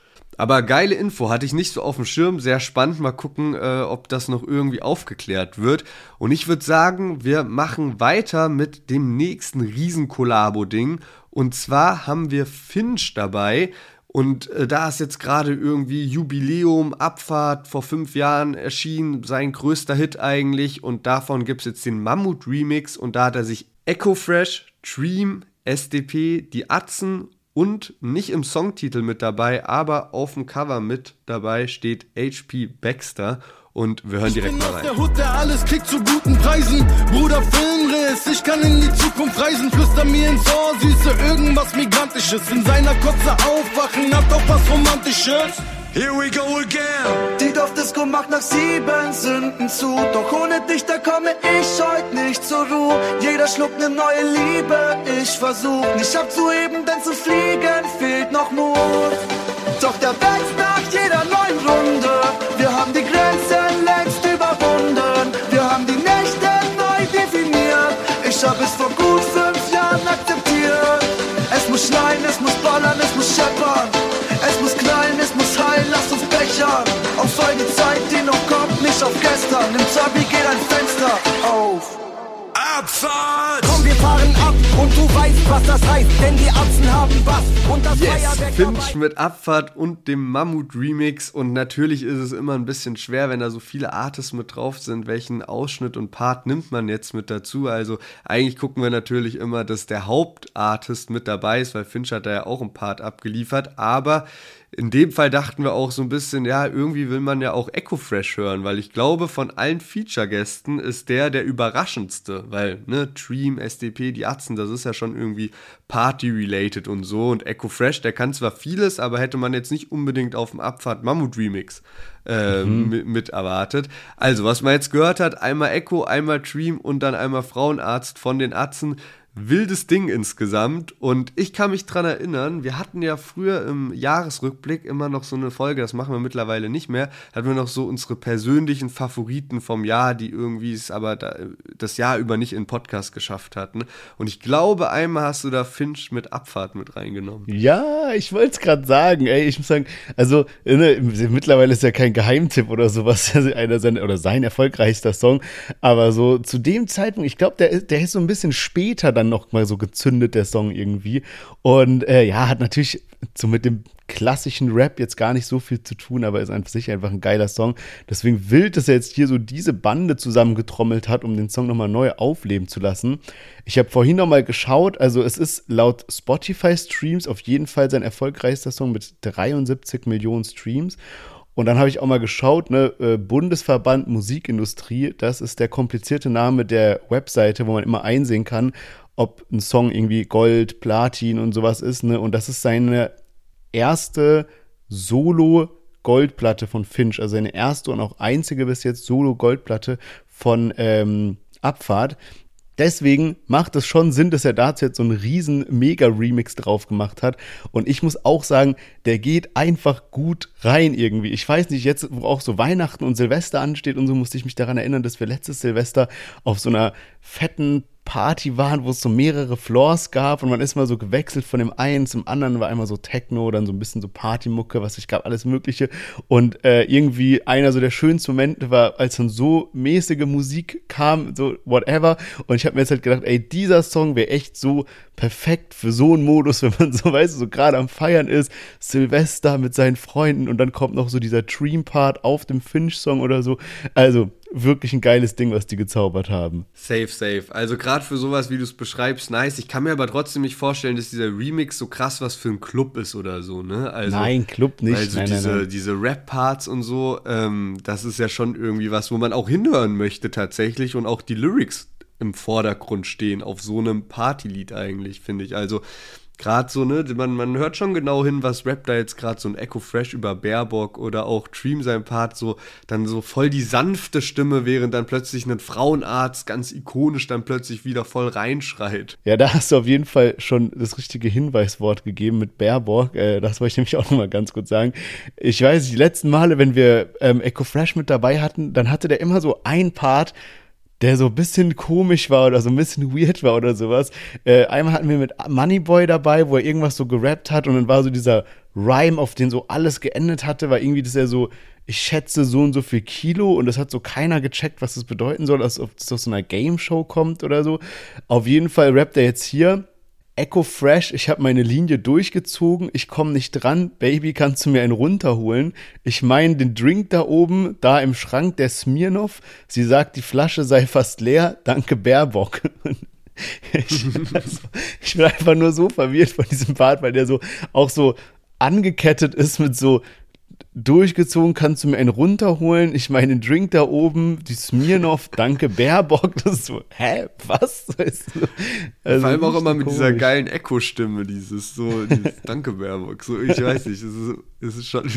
Aber geile Info, hatte ich nicht so auf dem Schirm. Sehr spannend. Mal gucken, äh, ob das noch irgendwie aufgeklärt wird. Und ich würde sagen, wir machen weiter mit dem nächsten Riesen-Kollabo-Ding. Und zwar haben wir Finch dabei. Und äh, da ist jetzt gerade irgendwie Jubiläum, Abfahrt vor fünf Jahren erschienen, sein größter Hit eigentlich. Und davon gibt es jetzt den Mammut-Remix. Und da hat er sich Echo Fresh, Dream, SDP, die Atzen und nicht im Songtitel mit dabei, aber auf dem Cover mit dabei steht HP Baxter. Und wir hören direkt mal rein. Der Hut, der alles kriegt zu guten Preisen. Bruder Filmriss, ich kann in die Zukunft reisen. Flüster mir ins Ohr, süße irgendwas Migrantisches. In seiner Kotze aufwachen, hat doch was Romantisches. Here we go again. Die Dorfdisco macht nach sieben Sünden zu. Doch ohne dich, da komme ich heute nicht zur Ruhe. Jeder schluckt ne neue Liebe. Ich versuch nicht abzuheben, denn zu fliegen fehlt noch Mut. Doch der wächst muss schneien, es muss ballern, es muss scheppern. Es muss knallen, es muss heilen, lass uns bechern. Auf die Zeit, die noch kommt, nicht auf gestern. Im Zabi geht ein Fenster. Abfahrt! Komm, wir fahren ab und du weißt, was das heißt, denn die Atzen haben Bass und das Yes, Feuerwerk Finch dabei. mit Abfahrt und dem Mammut-Remix. Und natürlich ist es immer ein bisschen schwer, wenn da so viele Artists mit drauf sind. Welchen Ausschnitt und Part nimmt man jetzt mit dazu? Also eigentlich gucken wir natürlich immer, dass der Hauptartist mit dabei ist, weil Finch hat da ja auch einen Part abgeliefert. Aber in dem Fall dachten wir auch so ein bisschen, ja, irgendwie will man ja auch Echo Fresh hören, weil ich glaube, von allen Feature-Gästen ist der der überraschendste, weil, ne, Dream, SDP, die Atzen, das ist ja schon irgendwie Party-related und so. Und Echo Fresh, der kann zwar vieles, aber hätte man jetzt nicht unbedingt auf dem Abfahrt Mammut-Remix äh, mit, mit erwartet. Also, was man jetzt gehört hat, einmal Echo, einmal Dream und dann einmal Frauenarzt von den Atzen, wildes Ding insgesamt. Und ich kann mich dran erinnern, wir hatten ja früher im Jahresrückblick immer noch so eine Folge, das machen wir mittlerweile nicht mehr, hatten wir noch so unsere persönlichen Favoriten vom Jahr, die irgendwie es aber da, das Jahr über nicht in Podcast geschafft hatten. Und ich glaube, einmal hast du da Finch mit Abfahrt mit reingenommen. Ja, ich wollte es gerade sagen. Ey, ich muss sagen, also ne, mittlerweile ist ja kein Geheimtipp oder sowas, *laughs* einer seiner, oder sein erfolgreichster Song. Aber so zu dem Zeitpunkt, ich glaube, der, der ist so ein bisschen später dann noch mal so gezündet, der Song irgendwie. Und äh, ja, hat natürlich so mit dem klassischen Rap jetzt gar nicht so viel zu tun, aber ist an sich einfach ein geiler Song. Deswegen wild, dass er jetzt hier so diese Bande zusammengetrommelt hat, um den Song nochmal neu aufleben zu lassen. Ich habe vorhin nochmal geschaut, also es ist laut Spotify-Streams auf jeden Fall sein erfolgreichster Song mit 73 Millionen Streams. Und dann habe ich auch mal geschaut, ne, äh, Bundesverband Musikindustrie, das ist der komplizierte Name der Webseite, wo man immer einsehen kann, ob ein Song irgendwie Gold, Platin und sowas ist, ne? Und das ist seine erste Solo-Goldplatte von Finch, also seine erste und auch einzige bis jetzt Solo-Goldplatte von ähm, Abfahrt. Deswegen macht es schon Sinn, dass er dazu jetzt so einen riesen Mega-Remix drauf gemacht hat. Und ich muss auch sagen, der geht einfach gut rein irgendwie. Ich weiß nicht, jetzt, wo auch so Weihnachten und Silvester ansteht und so, musste ich mich daran erinnern, dass wir letztes Silvester auf so einer fetten Party waren, wo es so mehrere Floors gab und man ist mal so gewechselt von dem einen zum anderen, war einmal so Techno, dann so ein bisschen so Partymucke, was ich gab, alles mögliche. Und äh, irgendwie einer so der schönsten Momente war, als dann so mäßige Musik kam, so whatever. Und ich habe mir jetzt halt gedacht, ey, dieser Song wäre echt so perfekt für so einen Modus, *laughs* wenn man so, weißt du, so gerade am Feiern ist, Silvester mit seinen Freunden und dann kommt noch so dieser Dream-Part auf dem Finch-Song oder so, also wirklich ein geiles Ding, was die gezaubert haben. Safe, safe. Also gerade für sowas, wie du es beschreibst, nice. Ich kann mir aber trotzdem nicht vorstellen, dass dieser Remix so krass was für ein Club ist oder so, ne? Also, Nein, Club nicht. Also Nein, nein, diese, nein. diese Rap-Parts und so, ähm, das ist ja schon irgendwie was, wo man auch hinhören möchte tatsächlich und auch die Lyrics im Vordergrund stehen auf so einem Partylied eigentlich, finde ich. Also gerade so, ne, man, man hört schon genau hin, was rappt da jetzt gerade so ein Echo Fresh über Baerbock oder auch Dream sein Part, so dann so voll die sanfte Stimme, während dann plötzlich ein Frauenarzt ganz ikonisch dann plötzlich wieder voll reinschreit. Ja, da hast du auf jeden Fall schon das richtige Hinweiswort gegeben mit Baerbock. Äh, das wollte ich nämlich auch nochmal ganz kurz sagen. Ich weiß, die letzten Male, wenn wir ähm, Echo Fresh mit dabei hatten, dann hatte der immer so ein Part, der so ein bisschen komisch war oder so ein bisschen weird war oder sowas. Äh, einmal hatten wir mit Moneyboy dabei, wo er irgendwas so gerappt hat und dann war so dieser Rhyme, auf den so alles geendet hatte, war irgendwie, dass er so, ich schätze so und so viel Kilo und das hat so keiner gecheckt, was das bedeuten soll, als ob das aus so einer Game Show kommt oder so. Auf jeden Fall rappt er jetzt hier Echo Fresh, ich habe meine Linie durchgezogen, ich komme nicht dran, Baby, kannst du mir einen runterholen? Ich meine den Drink da oben, da im Schrank, der Smirnoff. Sie sagt, die Flasche sei fast leer, danke Baerbock. *laughs* ich, also, ich bin einfach nur so verwirrt von diesem Part, weil der so auch so angekettet ist mit so durchgezogen, kannst du mir einen runterholen? Ich meine, den Drink da oben, die Smirnoff, *laughs* danke Baerbock. Das ist so, hä, was? *laughs* Also, Vor allem auch immer mit komisch. dieser geilen Echo-Stimme, dieses so, dieses *laughs* Danke Baerbock. So, ich weiß nicht, es ist, es ist schon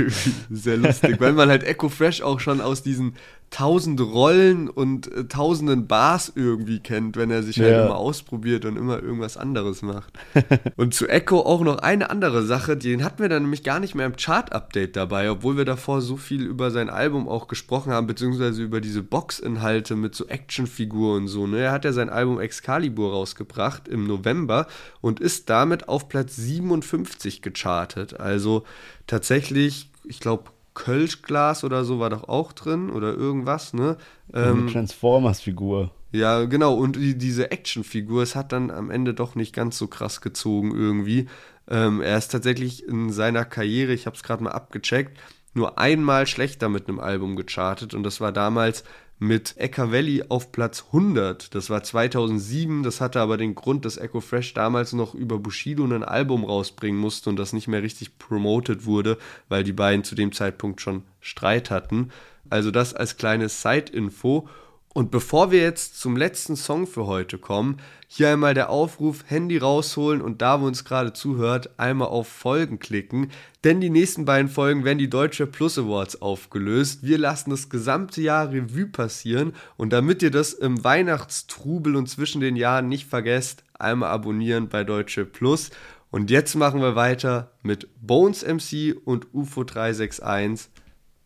sehr lustig, weil man halt Echo Fresh auch schon aus diesen tausend Rollen und äh, tausenden Bars irgendwie kennt, wenn er sich halt ja. halt immer ausprobiert und immer irgendwas anderes macht. *laughs* und zu Echo auch noch eine andere Sache, den hatten wir dann nämlich gar nicht mehr im Chart-Update dabei, obwohl wir davor so viel über sein Album auch gesprochen haben, beziehungsweise über diese Box-Inhalte mit so Actionfiguren und so. Ne? Er hat ja sein Album Excalibur rausgebracht im November und ist damit auf Platz 57 gechartet. Also tatsächlich, ich glaube, Kölschglas oder so war doch auch drin oder irgendwas, ne? Ähm, Transformers-Figur. Ja, genau. Und die, diese Actionfigur, es hat dann am Ende doch nicht ganz so krass gezogen irgendwie. Ähm, er ist tatsächlich in seiner Karriere, ich habe es gerade mal abgecheckt, nur einmal schlechter mit einem Album gechartet und das war damals mit Valley auf Platz 100. Das war 2007. Das hatte aber den Grund, dass Echo Fresh damals noch über Bushido ein Album rausbringen musste und das nicht mehr richtig promoted wurde, weil die beiden zu dem Zeitpunkt schon Streit hatten. Also das als kleine Side-Info. Und bevor wir jetzt zum letzten Song für heute kommen, hier einmal der Aufruf, Handy rausholen und da, wo uns gerade zuhört, einmal auf Folgen klicken, denn die nächsten beiden Folgen werden die Deutsche Plus Awards aufgelöst. Wir lassen das gesamte Jahr Revue passieren und damit ihr das im Weihnachtstrubel und zwischen den Jahren nicht vergesst, einmal abonnieren bei Deutsche Plus. Und jetzt machen wir weiter mit Bones MC und UFO 361.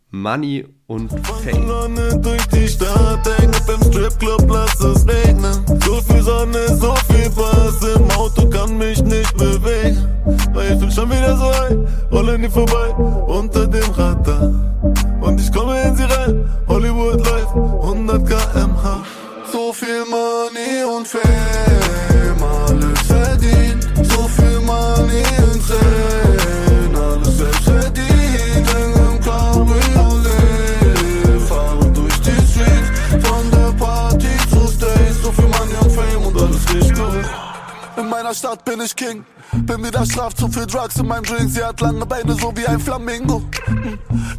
Money und Fame. Sonne durch die Stadt, hänge beim Stripclub, lass es regnen. So viel Sonne, so viel Bass, im Auto kann mich nicht bewegen. Weil ich bin schon wieder so ein, rolle nie vorbei, unter dem Radar. Und ich komme in sie rein, Hollywood Life, 100 kmh. So viel Money und Fame, alles verdient. So viel Money In meiner Stadt bin ich King. Bin wieder schlaf zu viel Drugs in meinem Drink. Sie hat lange Beine, so wie ein Flamingo.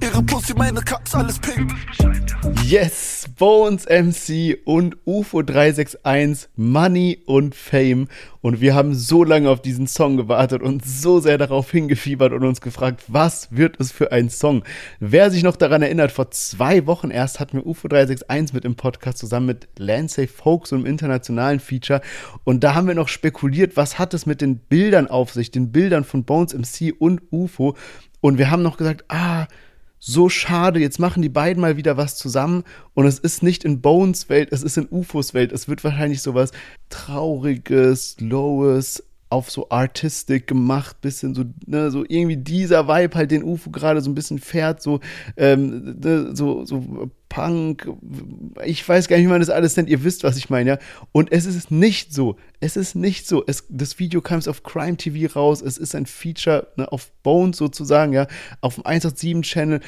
Ihre Pussy, meine Cups, alles pink. Yes, Bones MC und UFO 361, Money und Fame. Und wir haben so lange auf diesen Song gewartet und so sehr darauf hingefiebert und uns gefragt, was wird es für ein Song? Wer sich noch daran erinnert, vor zwei Wochen erst hatten wir UFO 361 mit im Podcast zusammen mit Lansay Folks und im internationalen Feature. Und da haben wir noch spekuliert, was hat es mit den Bildern auf sich, den Bildern von Bones MC und UFO. Und wir haben noch gesagt, ah, so schade, jetzt machen die beiden mal wieder was zusammen und es ist nicht in Bones Welt, es ist in UFOs Welt. Es wird wahrscheinlich sowas Trauriges, Lowes, auf so Artistic gemacht, bisschen so, ne, so irgendwie dieser Vibe halt, den UFO gerade so ein bisschen fährt, so, ähm, ne, so, so Punk, ich weiß gar nicht, wie man das alles nennt, ihr wisst, was ich meine, ja. Und es ist nicht so, es ist nicht so, es, das Video kam auf Crime TV raus, es ist ein Feature ne, auf Bones sozusagen, ja, auf dem 187-Channel,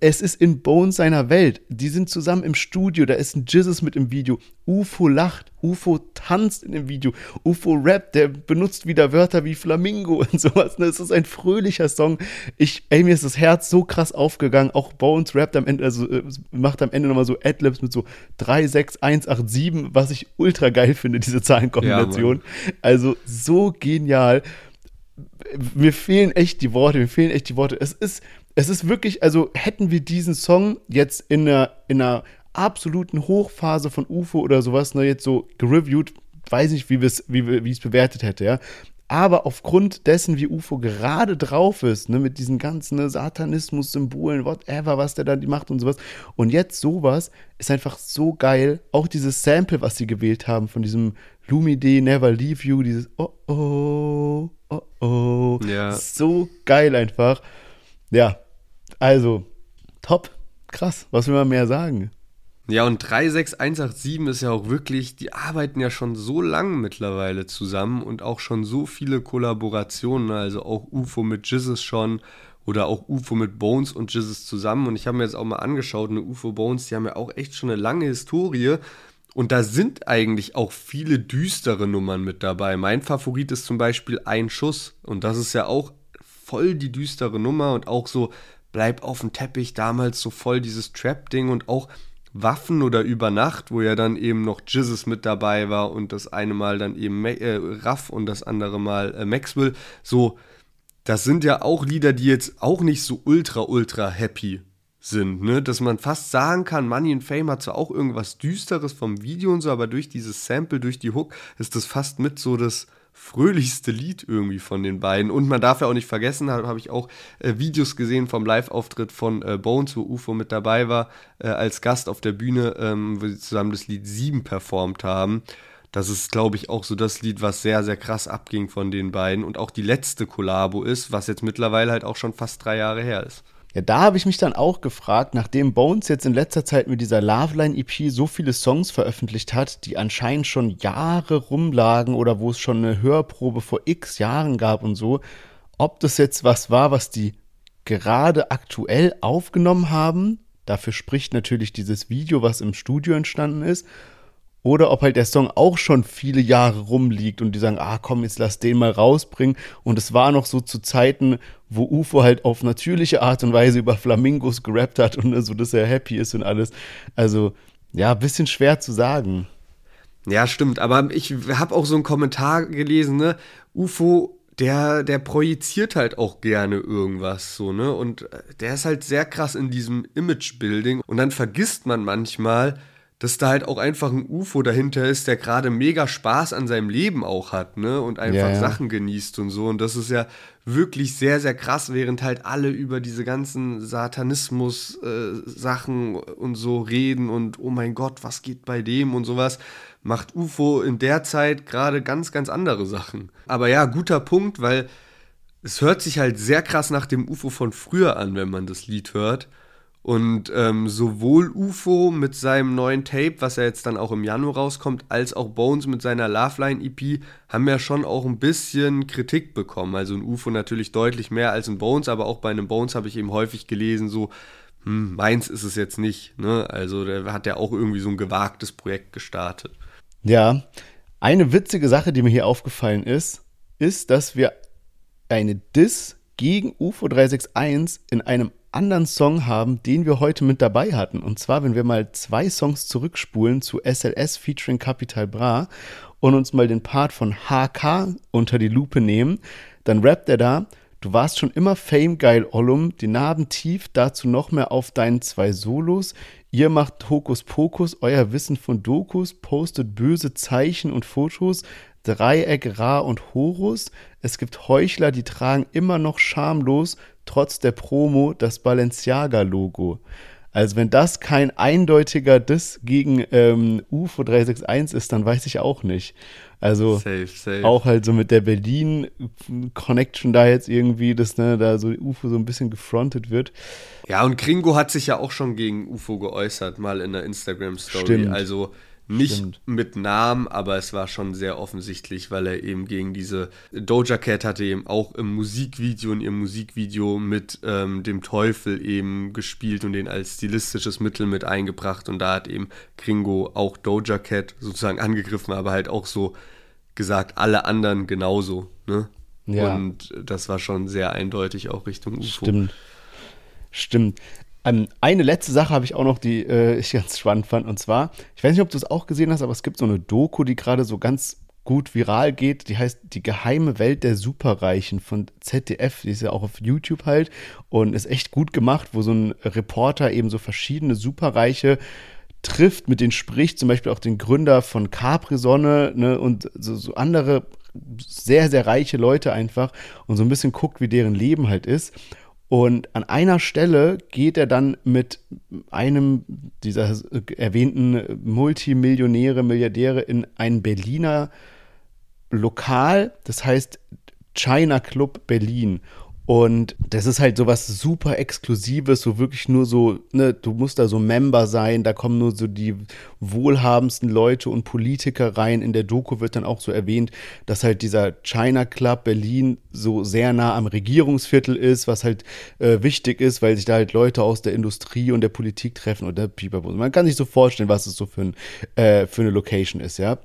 es ist in Bones seiner Welt. Die sind zusammen im Studio, da ist ein Jizzes mit im Video. UFO lacht, UFO tanzt in dem Video, UFO rappt, der benutzt wieder Wörter wie Flamingo und *laughs* sowas. Ne? Es ist ein fröhlicher Song. Ich, ey, mir ist das Herz so krass aufgegangen. Auch Bones rappt am Ende, also äh, macht am Ende nochmal so Adlibs mit so 3, 6, 1, 8, 7, was ich ultra geil finde, diese Zahlenkombination. Ja, also so genial. mir fehlen echt die Worte, mir fehlen echt die Worte. Es ist, es ist wirklich, also hätten wir diesen Song jetzt in einer, in einer absoluten Hochphase von UFO oder sowas, ne, jetzt so gereviewt, weiß nicht, wie, wie, wie ich es bewertet hätte, ja. Aber aufgrund dessen, wie UFO gerade drauf ist, ne, mit diesen ganzen ne, Satanismus-Symbolen, whatever, was der da macht und sowas. Und jetzt sowas ist einfach so geil. Auch dieses Sample, was sie gewählt haben von diesem Lumide Never Leave You, dieses Oh oh, oh oh. Ja. So geil einfach. Ja, also top. Krass, was will man mehr sagen? Ja, und 36187 ist ja auch wirklich, die arbeiten ja schon so lange mittlerweile zusammen und auch schon so viele Kollaborationen, also auch UFO mit Jizzes schon oder auch UFO mit Bones und Jizzes zusammen. Und ich habe mir jetzt auch mal angeschaut, eine UFO Bones, die haben ja auch echt schon eine lange Historie. Und da sind eigentlich auch viele düstere Nummern mit dabei. Mein Favorit ist zum Beispiel Ein Schuss. Und das ist ja auch voll die düstere Nummer und auch so Bleib auf dem Teppich, damals so voll dieses Trap-Ding und auch Waffen oder über Nacht, wo ja dann eben noch Jizzes mit dabei war und das eine Mal dann eben äh, Raff und das andere Mal äh, Maxwell. So, das sind ja auch Lieder, die jetzt auch nicht so ultra, ultra happy sind, ne? Dass man fast sagen kann, Money and Fame hat zwar auch irgendwas Düsteres vom Video und so, aber durch dieses Sample, durch die Hook, ist das fast mit so das fröhlichste Lied irgendwie von den beiden. Und man darf ja auch nicht vergessen, habe hab ich auch äh, Videos gesehen vom Live-Auftritt von äh, Bones, wo UFO mit dabei war, äh, als Gast auf der Bühne, ähm, wo sie zusammen das Lied 7 performt haben. Das ist, glaube ich, auch so das Lied, was sehr, sehr krass abging von den beiden und auch die letzte Kollabo ist, was jetzt mittlerweile halt auch schon fast drei Jahre her ist. Ja, da habe ich mich dann auch gefragt, nachdem Bones jetzt in letzter Zeit mit dieser Loveline EP so viele Songs veröffentlicht hat, die anscheinend schon Jahre rumlagen oder wo es schon eine Hörprobe vor x Jahren gab und so, ob das jetzt was war, was die gerade aktuell aufgenommen haben. Dafür spricht natürlich dieses Video, was im Studio entstanden ist oder ob halt der Song auch schon viele Jahre rumliegt und die sagen, ah komm, jetzt lass den mal rausbringen. Und es war noch so zu Zeiten, wo UFO halt auf natürliche Art und Weise über Flamingos gerappt hat und so, dass er happy ist und alles. Also, ja, bisschen schwer zu sagen. Ja, stimmt, aber ich habe auch so einen Kommentar gelesen, ne? UFO der, der projiziert halt auch gerne irgendwas so, ne? Und der ist halt sehr krass in diesem Image-Building. Und dann vergisst man manchmal, dass da halt auch einfach ein UFO dahinter ist, der gerade mega Spaß an seinem Leben auch hat, ne? Und einfach ja, ja. Sachen genießt und so. Und das ist ja wirklich sehr, sehr krass, während halt alle über diese ganzen Satanismus-Sachen äh, und so reden und oh mein Gott, was geht bei dem und sowas, macht UFO in der Zeit gerade ganz, ganz andere Sachen. Aber ja, guter Punkt, weil es hört sich halt sehr krass nach dem UFO von früher an, wenn man das Lied hört. Und ähm, sowohl UFO mit seinem neuen Tape, was ja jetzt dann auch im Januar rauskommt, als auch Bones mit seiner Loveline EP haben ja schon auch ein bisschen Kritik bekommen. Also ein UFO natürlich deutlich mehr als ein Bones, aber auch bei einem Bones habe ich eben häufig gelesen, so, hm, meins ist es jetzt nicht. Ne? Also der hat ja auch irgendwie so ein gewagtes Projekt gestartet. Ja, eine witzige Sache, die mir hier aufgefallen ist, ist, dass wir eine Diss gegen UFO 361 in einem anderen Song haben, den wir heute mit dabei hatten. Und zwar, wenn wir mal zwei Songs zurückspulen zu SLS featuring Capital Bra und uns mal den Part von HK unter die Lupe nehmen, dann rappt er da, du warst schon immer Fame geil, Ollum, die Narben tief, dazu noch mehr auf deinen zwei Solos. Ihr macht Hokus Pokus, euer Wissen von Dokus, postet böse Zeichen und Fotos, Dreieck, Ra und Horus. Es gibt Heuchler, die tragen immer noch schamlos trotz der Promo das Balenciaga-Logo. Also wenn das kein eindeutiger Diss gegen ähm, UFO 361 ist, dann weiß ich auch nicht. Also safe, safe. auch halt so mit der Berlin-Connection da jetzt irgendwie, dass ne, da so UFO so ein bisschen gefrontet wird. Ja, und Gringo hat sich ja auch schon gegen UFO geäußert, mal in der Instagram-Story. Also nicht Stimmt. mit Namen, aber es war schon sehr offensichtlich, weil er eben gegen diese Doja Cat hatte eben auch im Musikvideo, in ihrem Musikvideo mit ähm, dem Teufel eben gespielt und den als stilistisches Mittel mit eingebracht. Und da hat eben Kringo auch Doja Cat sozusagen angegriffen, aber halt auch so gesagt, alle anderen genauso. Ne? Ja. Und das war schon sehr eindeutig auch Richtung UFO. Stimmt. Stimmt. Ähm, eine letzte Sache habe ich auch noch, die äh, ich ganz spannend fand. Und zwar, ich weiß nicht, ob du es auch gesehen hast, aber es gibt so eine Doku, die gerade so ganz gut viral geht. Die heißt Die geheime Welt der Superreichen von ZDF. Die ist ja auch auf YouTube halt und ist echt gut gemacht, wo so ein Reporter eben so verschiedene Superreiche trifft, mit denen spricht, zum Beispiel auch den Gründer von Capri-Sonne ne, und so, so andere sehr, sehr reiche Leute einfach und so ein bisschen guckt, wie deren Leben halt ist. Und an einer Stelle geht er dann mit einem dieser erwähnten Multimillionäre, Milliardäre in ein Berliner Lokal, das heißt China Club Berlin. Und das ist halt so was super Exklusives, so wirklich nur so, ne, du musst da so Member sein, da kommen nur so die wohlhabendsten Leute und Politiker rein. In der Doku wird dann auch so erwähnt, dass halt dieser China Club Berlin so sehr nah am Regierungsviertel ist, was halt äh, wichtig ist, weil sich da halt Leute aus der Industrie und der Politik treffen oder Pipapo. Man kann sich so vorstellen, was es so für, ein, äh, für eine Location ist, ja.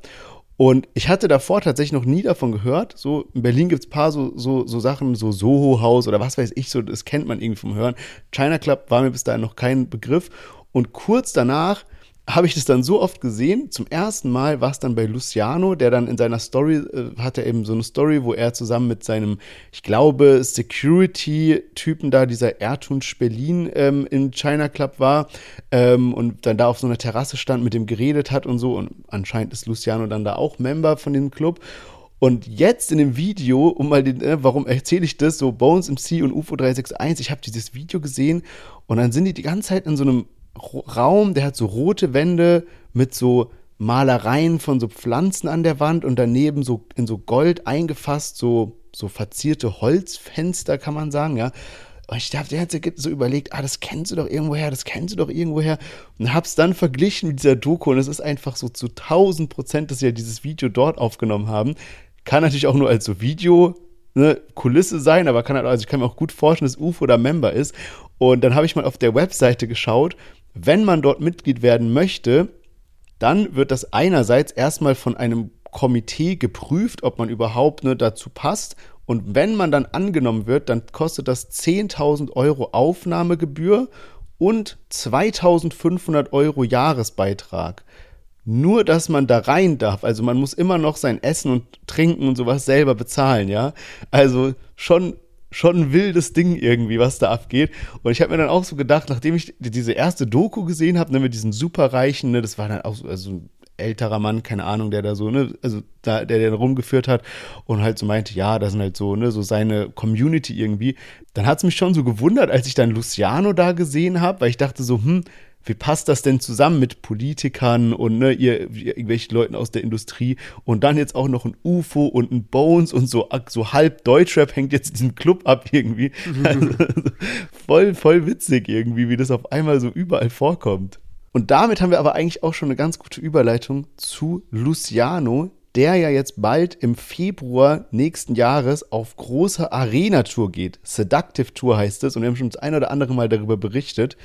Und ich hatte davor tatsächlich noch nie davon gehört. So, in Berlin gibt es ein paar so, so, so Sachen, so Soho-Haus oder was weiß ich, so, das kennt man irgendwie vom Hören. China Club war mir bis dahin noch kein Begriff. Und kurz danach habe ich das dann so oft gesehen. Zum ersten Mal war es dann bei Luciano, der dann in seiner Story äh, hatte eben so eine Story, wo er zusammen mit seinem, ich glaube, Security-Typen da, dieser Ertunsch Berlin ähm, in China Club war ähm, und dann da auf so einer Terrasse stand, mit dem geredet hat und so. Und anscheinend ist Luciano dann da auch Member von dem Club. Und jetzt in dem Video, um mal den, äh, warum erzähle ich das, so Bones MC und UFO 361, ich habe dieses Video gesehen und dann sind die die ganze Zeit in so einem Raum, der hat so rote Wände mit so Malereien von so Pflanzen an der Wand und daneben so in so Gold eingefasst, so, so verzierte Holzfenster, kann man sagen, ja. Und ich dachte, der hat so überlegt, ah, das kennst du doch irgendwoher, das kennst du doch irgendwoher. Und hab's dann verglichen mit dieser Doku und es ist einfach so zu 1000 Prozent, dass sie ja dieses Video dort aufgenommen haben. Kann natürlich auch nur als so Video ne, Kulisse sein, aber kann halt, also ich kann mir auch gut vorstellen, dass UFO da Member ist. Und dann habe ich mal auf der Webseite geschaut wenn man dort Mitglied werden möchte, dann wird das einerseits erstmal von einem Komitee geprüft, ob man überhaupt ne, dazu passt. Und wenn man dann angenommen wird, dann kostet das 10.000 Euro Aufnahmegebühr und 2.500 Euro Jahresbeitrag. Nur, dass man da rein darf. Also man muss immer noch sein Essen und Trinken und sowas selber bezahlen, ja. Also schon schon ein wildes Ding irgendwie, was da abgeht. Und ich habe mir dann auch so gedacht, nachdem ich diese erste Doku gesehen habe, ne, mit diesen superreichen, ne, das war dann auch so, also ein älterer Mann, keine Ahnung, der da so, ne, also da, der den rumgeführt hat und halt so meinte, ja, das sind halt so, ne, so seine Community irgendwie. Dann hat es mich schon so gewundert, als ich dann Luciano da gesehen habe, weil ich dachte so, hm, wie passt das denn zusammen mit Politikern und ne, ihr, irgendwelchen Leuten aus der Industrie und dann jetzt auch noch ein UFO und ein Bones und so, so halb Deutschrap hängt jetzt in diesem Club ab irgendwie. *laughs* Also, voll, voll witzig irgendwie, wie das auf einmal so überall vorkommt. Und damit haben wir aber eigentlich auch schon eine ganz gute Überleitung zu Luciano, der ja jetzt bald im Februar nächsten Jahres auf große Arena-Tour geht. Seductive Tour heißt es und wir haben schon das ein oder andere Mal darüber berichtet.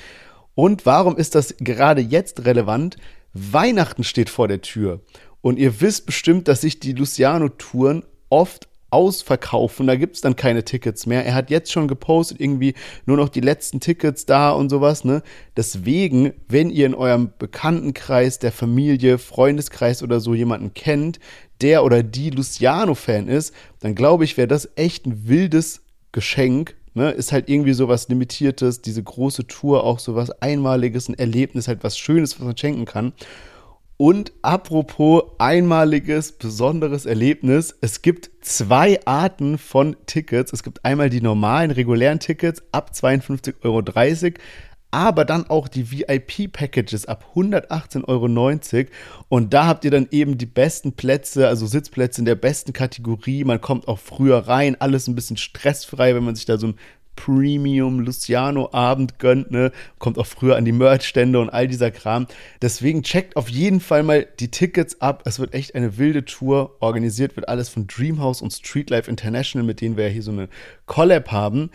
Und warum ist das gerade jetzt relevant? Weihnachten steht vor der Tür. Und ihr wisst bestimmt, dass sich die Luciano-Touren oft ausverkaufen. Da gibt es dann keine Tickets mehr. Er hat jetzt schon gepostet, irgendwie nur noch die letzten Tickets da und sowas. Ne? Deswegen, wenn ihr in eurem Bekanntenkreis, der Familie, Freundeskreis oder so jemanden kennt, der oder die Luciano-Fan ist, dann glaube ich, wäre das echt ein wildes Geschenk Ne, ist halt irgendwie so was Limitiertes, diese große Tour auch so was Einmaliges, ein Erlebnis, halt was Schönes, was man schenken kann. Und apropos einmaliges, besonderes Erlebnis, es gibt zwei Arten von Tickets. Es gibt einmal die normalen, regulären Tickets ab 52,30 Euro, aber dann auch die VIP-Packages ab 118,90 Euro. Und da habt ihr dann eben die besten Plätze, also Sitzplätze in der besten Kategorie. Man kommt auch früher rein, alles ein bisschen stressfrei, wenn man sich da so ein Premium Luciano Abend gönnt, ne? Kommt auch früher an die Merchstände und all dieser Kram. Deswegen checkt auf jeden Fall mal die Tickets ab. Es wird echt eine wilde Tour. Organisiert wird alles von Dreamhouse und Streetlife International, mit denen wir ja hier so eine Collab haben.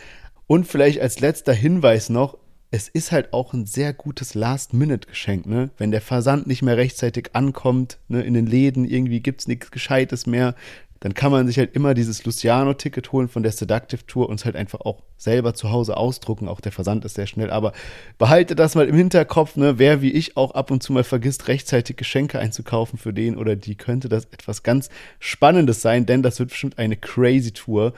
Und vielleicht als letzter Hinweis noch, es ist halt auch ein sehr gutes Last-Minute-Geschenk, ne? Wenn der Versand nicht mehr rechtzeitig ankommt, ne, in den Läden, irgendwie gibt es nichts Gescheites mehr, dann kann man sich halt immer dieses Luciano-Ticket holen von der Seductive Tour und es halt einfach auch selber zu Hause ausdrucken. Auch der Versand ist sehr schnell. Aber behalte das mal im Hinterkopf, ne? Wer wie ich auch ab und zu mal vergisst, rechtzeitig Geschenke einzukaufen für den oder die, könnte das etwas ganz Spannendes sein, denn das wird bestimmt eine crazy Tour.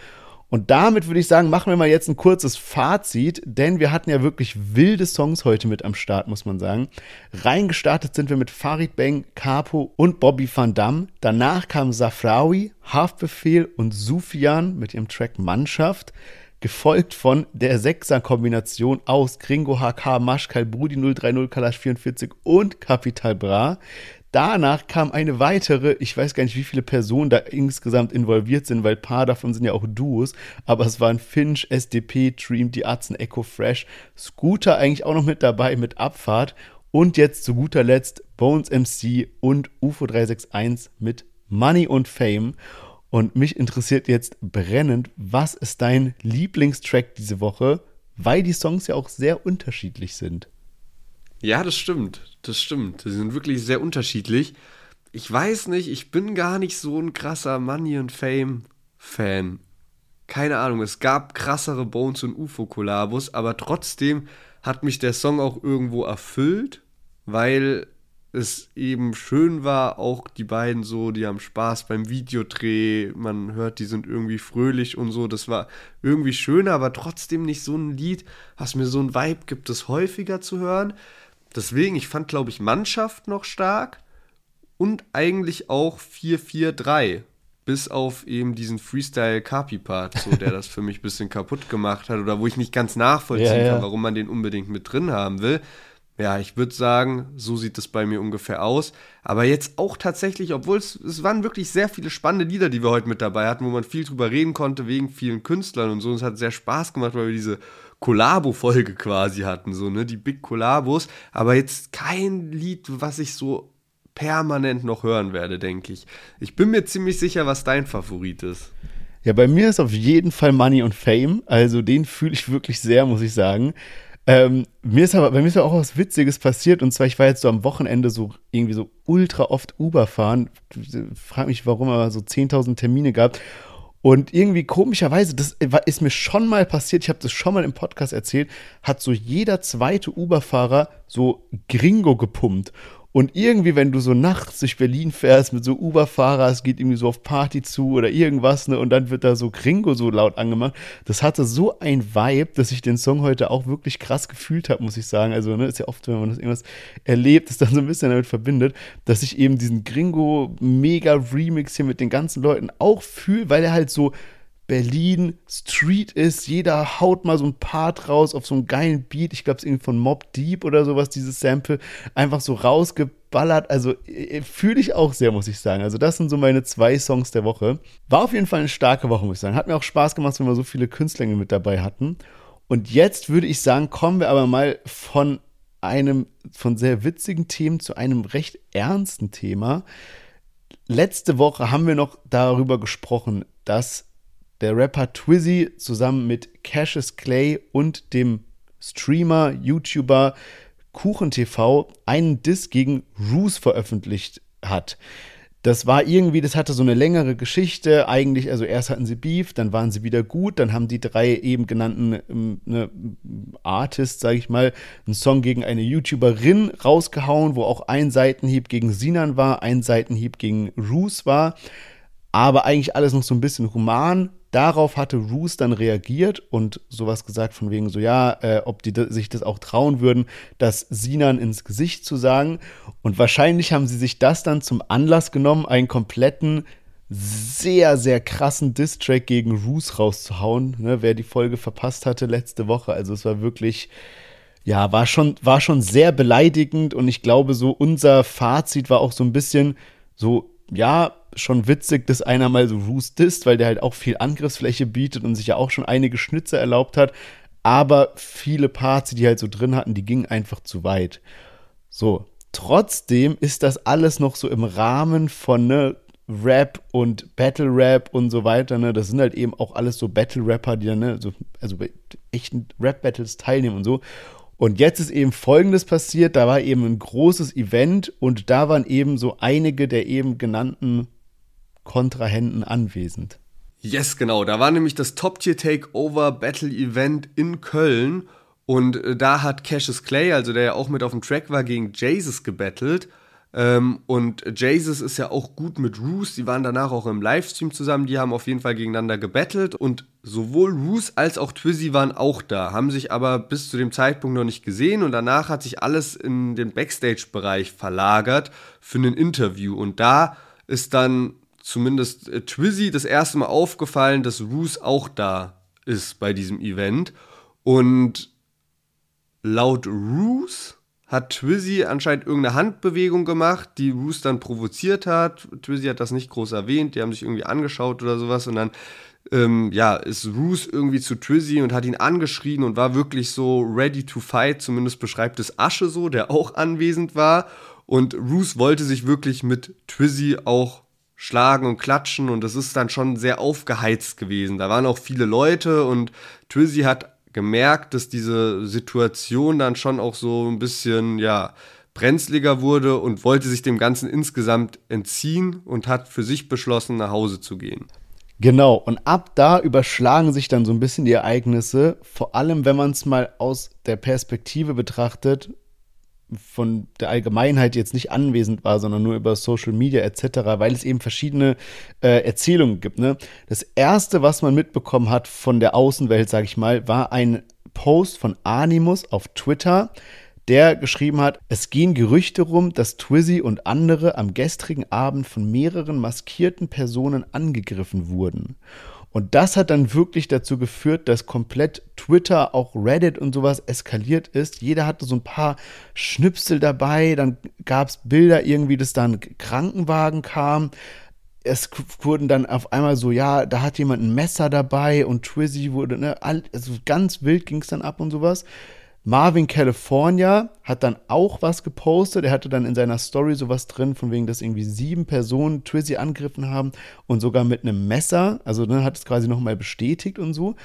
Und damit würde ich sagen, machen wir mal jetzt ein kurzes Fazit, denn wir hatten ja wirklich wilde Songs heute mit am Start, muss man sagen. Reingestartet sind wir mit Farid Bang, Capo und Bobby Van Damme. Danach kam Safrawi, Haftbefehl und Sufian mit ihrem Track Mannschaft gefolgt von der Sechser-Kombination aus Gringo HK, Maschkal, Brudi 030, Kalash 44 und Capital Bra. Danach kam eine weitere, ich weiß gar nicht, wie viele Personen da insgesamt involviert sind, weil ein paar davon sind ja auch Duos, aber es waren Finch, SDP, Dream, die Atzen, Echo Fresh, Scooter eigentlich auch noch mit dabei mit Abfahrt und jetzt zu guter Letzt Bones MC und UFO 361 mit Money und Fame. Und mich interessiert jetzt brennend, was ist dein Lieblingstrack diese Woche, weil die Songs ja auch sehr unterschiedlich sind. Ja, das stimmt. Das stimmt. Die sind wirklich sehr unterschiedlich. Ich weiß nicht, ich bin gar nicht so ein krasser Money and Fame-Fan. Keine Ahnung, es gab krassere Bones und UFO-Kollabos, aber trotzdem hat mich der Song auch irgendwo erfüllt, weil es eben schön war, auch die beiden so, die haben Spaß beim Videodreh, man hört, die sind irgendwie fröhlich und so, das war irgendwie schön, aber trotzdem nicht so ein Lied, was mir so ein Vibe gibt, das häufiger zu hören. Deswegen, ich fand, glaube ich, Mannschaft noch stark und eigentlich auch 4-4-3. Bis auf eben diesen Freestyle-Kapi-Part, so, der das für mich ein bisschen kaputt gemacht hat oder wo ich nicht ganz nachvollziehen ja, ja. kann, warum man den unbedingt mit drin haben will. Ja, ich würde sagen, so sieht es bei mir ungefähr aus. Aber jetzt auch tatsächlich, obwohl es, es waren wirklich sehr viele spannende Lieder, die wir heute mit dabei hatten, wo man viel drüber reden konnte, wegen vielen Künstlern und so. Und es hat sehr Spaß gemacht, weil wir diese Kollabo-Folge quasi hatten, so, ne, die Big Kollabos, aber jetzt kein Lied, was ich so permanent noch hören werde, denke ich. Ich bin mir ziemlich sicher, was dein Favorit ist. Ja, bei mir ist auf jeden Fall Money und Fame, also den fühle ich wirklich sehr, muss ich sagen. Ähm, mir ist aber bei mir ist auch was Witziges passiert und zwar ich war jetzt so am Wochenende so irgendwie so ultra oft Uber fahren. Frag mich, warum aber so 10.000 Termine gab und irgendwie komischerweise, das ist mir schon mal passiert, ich habe das schon mal im Podcast erzählt, hat so jeder zweite Uber-Fahrer so Gringo gepumpt. Und irgendwie, wenn du so nachts durch Berlin fährst mit so Uber-Fahrer, es geht irgendwie so auf Party zu oder irgendwas, ne, und dann wird da so Gringo so laut angemacht. Das hatte so ein Vibe, dass ich den Song heute auch wirklich krass gefühlt habe, muss ich sagen. Also, ne, ist ja oft, wenn man das irgendwas erlebt, das dann so ein bisschen damit verbindet, dass ich eben diesen Gringo-Mega-Remix hier mit den ganzen Leuten auch fühle, weil er halt so, Berlin Street ist. Jeder haut mal so ein Part raus auf so einen geilen Beat. Ich glaube, es ist irgendwie von Mob Deep oder sowas, dieses Sample. Einfach so rausgeballert. Also äh, fühle ich auch sehr, muss ich sagen. Also das sind so meine zwei Songs der Woche. War auf jeden Fall eine starke Woche, muss ich sagen. Hat mir auch Spaß gemacht, wenn wir so viele Künstler mit dabei hatten. Und jetzt würde ich sagen, kommen wir aber mal von einem, von sehr witzigen Themen zu einem recht ernsten Thema. Letzte Woche haben wir noch darüber gesprochen, dass der Rapper Twizzy zusammen mit Cassius Clay und dem Streamer, YouTuber KuchenTV einen Diss gegen Roos veröffentlicht hat. Das war irgendwie, das hatte so eine längere Geschichte. Eigentlich, also erst hatten sie Beef, dann waren sie wieder gut, dann haben die drei eben genannten ähm, ne, Artists, sage ich mal, einen Song gegen eine YouTuberin rausgehauen, wo auch ein Seitenhieb gegen Sinan war, ein Seitenhieb gegen Roos war. Aber eigentlich alles noch so ein bisschen human. Darauf hatte Roos dann reagiert und sowas gesagt von wegen so, ja, äh, ob die sich das auch trauen würden, das Sinan ins Gesicht zu sagen. Und wahrscheinlich haben sie sich das dann zum Anlass genommen, einen kompletten, sehr, sehr krassen Diss-Track gegen Roos rauszuhauen. Ne, wer die Folge verpasst hatte letzte Woche. Also es war wirklich, ja, war schon, war schon sehr beleidigend und ich glaube, so unser Fazit war auch so ein bisschen so, ja, schon witzig, dass einer mal so Roos disst, weil der halt auch viel Angriffsfläche bietet und sich ja auch schon einige Schnitze erlaubt hat. Aber viele Parts, die die halt so drin hatten, die gingen einfach zu weit. So, trotzdem ist das alles noch so im Rahmen von ne, Rap und Battle Rap und so weiter. Ne? Das sind halt eben auch alles so Battle Rapper, die dann ne, so, also bei echten Rap Battles teilnehmen und so. Und jetzt ist eben Folgendes passiert, da war eben ein großes Event und da waren eben so einige der eben genannten Kontrahenten anwesend. Yes, genau. Da war nämlich das Top-Tier-Takeover Battle Event in Köln. Und äh, da hat Cassius Clay, also der ja auch mit auf dem Track war, gegen Jesus gebettelt. Ähm, und Jesus ist ja auch gut mit Roos. Die waren danach auch im Livestream zusammen. Die haben auf jeden Fall gegeneinander gebettelt. Und sowohl Roos als auch Twizzy waren auch da, haben sich aber bis zu dem Zeitpunkt noch nicht gesehen. Und danach hat sich alles in den Backstage-Bereich verlagert für ein Interview. Und da ist dann zumindest äh, Twizzy das erste Mal aufgefallen, dass Roos auch da ist bei diesem Event. Und laut Roos hat Twizzy anscheinend irgendeine Handbewegung gemacht, die Roos dann provoziert hat. Twizzy hat das nicht groß erwähnt, die haben sich irgendwie angeschaut oder sowas und dann ähm, ja, ist Roos irgendwie zu Twizzy und hat ihn angeschrien und war wirklich so ready to fight, zumindest beschreibt es Asche so, der auch anwesend war. Und Roos wollte sich wirklich mit Twizzy auch schlagen und klatschen und das ist dann schon sehr aufgeheizt gewesen. Da waren auch viele Leute und Twizzy hat gemerkt, dass diese Situation dann schon auch so ein bisschen, ja, brenzliger wurde und wollte sich dem Ganzen insgesamt entziehen und hat für sich beschlossen, nach Hause zu gehen. Genau, und ab da überschlagen sich dann so ein bisschen die Ereignisse, vor allem wenn man es mal aus der Perspektive betrachtet, von der Allgemeinheit jetzt nicht anwesend war, sondern nur über Social Media etc., weil es eben verschiedene äh, Erzählungen gibt. Ne? Das erste, was man mitbekommen hat von der Außenwelt, sage ich mal, war ein Post von Animus auf Twitter, der geschrieben hat, es gehen Gerüchte rum, dass Twizzy und andere am gestrigen Abend von mehreren maskierten Personen angegriffen wurden. Und das hat dann wirklich dazu geführt, dass komplett Twitter, auch Reddit und sowas eskaliert ist. Jeder hatte so ein paar Schnipsel dabei, dann gab es Bilder irgendwie, dass da ein Krankenwagen kam. Es wurden dann auf einmal so, ja, da hat jemand ein Messer dabei und Twizzy wurde, ne, also ganz wild ging es dann ab und sowas. Marvin California hat dann auch was gepostet. Er hatte dann in seiner Story sowas drin, von wegen, dass irgendwie sieben Personen Twizzy angegriffen haben und sogar mit einem Messer. Also dann hat es quasi nochmal bestätigt und so.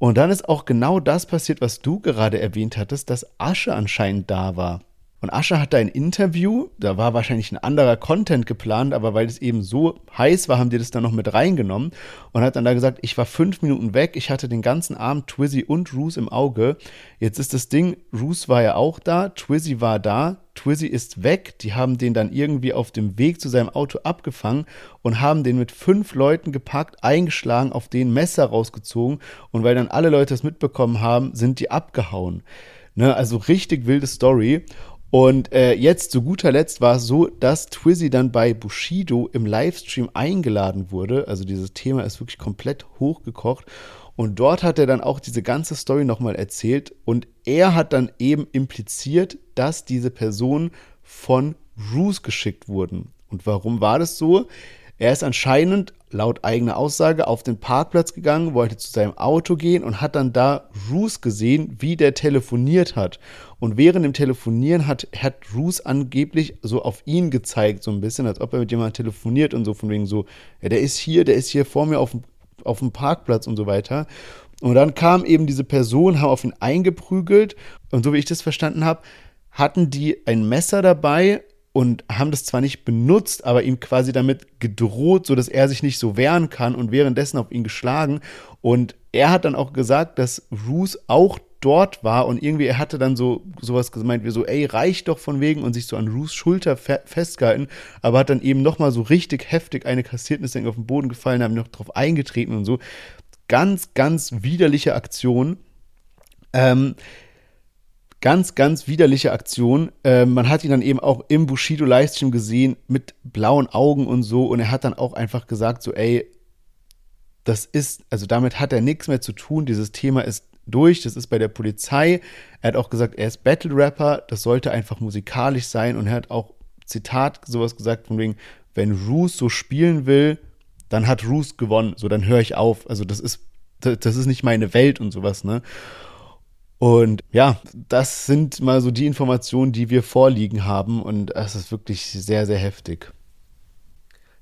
Und dann ist auch genau das passiert, was du gerade erwähnt hattest, dass Asche anscheinend da war. Und Asche hatte ein Interview, da war wahrscheinlich ein anderer Content geplant, aber weil es eben so heiß war, haben die das dann noch mit reingenommen und hat dann da gesagt, ich war fünf Minuten weg, ich hatte den ganzen Abend Twizzy und Roos im Auge. Jetzt ist das Ding, Roos war ja auch da, Twizzy war da, Twizzy ist weg, die haben den dann irgendwie auf dem Weg zu seinem Auto abgefangen und haben den mit fünf Leuten gepackt, eingeschlagen, auf den Messer rausgezogen und weil dann alle Leute das mitbekommen haben, sind die abgehauen. Ne, also richtig wilde Story. Und äh, jetzt zu guter Letzt war es so, dass Twizzy dann bei Bushido im Livestream eingeladen wurde. Also dieses Thema ist wirklich komplett hochgekocht. Und dort hat er dann auch diese ganze Story nochmal erzählt. Und er hat dann eben impliziert, dass diese Personen von Roos geschickt wurden. Und warum war das so? Er ist anscheinend laut eigener Aussage auf den Parkplatz gegangen, wollte zu seinem Auto gehen und hat dann da Roos gesehen, wie der telefoniert hat. Und während dem Telefonieren hat, hat Roos angeblich so auf ihn gezeigt, so ein bisschen, als ob er mit jemandem telefoniert und so von wegen so, ja, der ist hier, der ist hier vor mir auf auf dem Parkplatz und so weiter. Und dann kam eben diese Person, haben auf ihn eingeprügelt und so wie ich das verstanden habe, hatten die ein Messer dabei und haben das zwar nicht benutzt, aber ihm quasi damit gedroht, sodass er sich nicht so wehren kann und währenddessen auf ihn geschlagen. Und er hat dann auch gesagt, dass Roos auch dort war und irgendwie er hatte dann so sowas gemeint wie so, ey, reicht doch von wegen und sich so an Roos Schulter fe festgehalten, aber hat dann eben nochmal so richtig heftig eine kassiert und ist dann auf den Boden gefallen, haben noch drauf eingetreten und so. Ganz, ganz widerliche Aktion. Ähm, Ganz, ganz widerliche Aktion. Äh, man hat ihn dann eben auch im Bushido-Livestream gesehen mit blauen Augen und so. Und er hat dann auch einfach gesagt, so, ey, das ist, also damit hat er nichts mehr zu tun. Dieses Thema ist durch, das ist bei der Polizei. Er hat auch gesagt, er ist Battle-Rapper, das sollte einfach musikalisch sein. Und er hat auch, Zitat, sowas gesagt, von wegen, wenn Roos so spielen will, dann hat Roos gewonnen. So, dann höre ich auf. Also das ist, das ist nicht meine Welt und sowas, ne? Und ja, das sind mal so die Informationen, die wir vorliegen haben. Und es ist wirklich sehr, sehr heftig.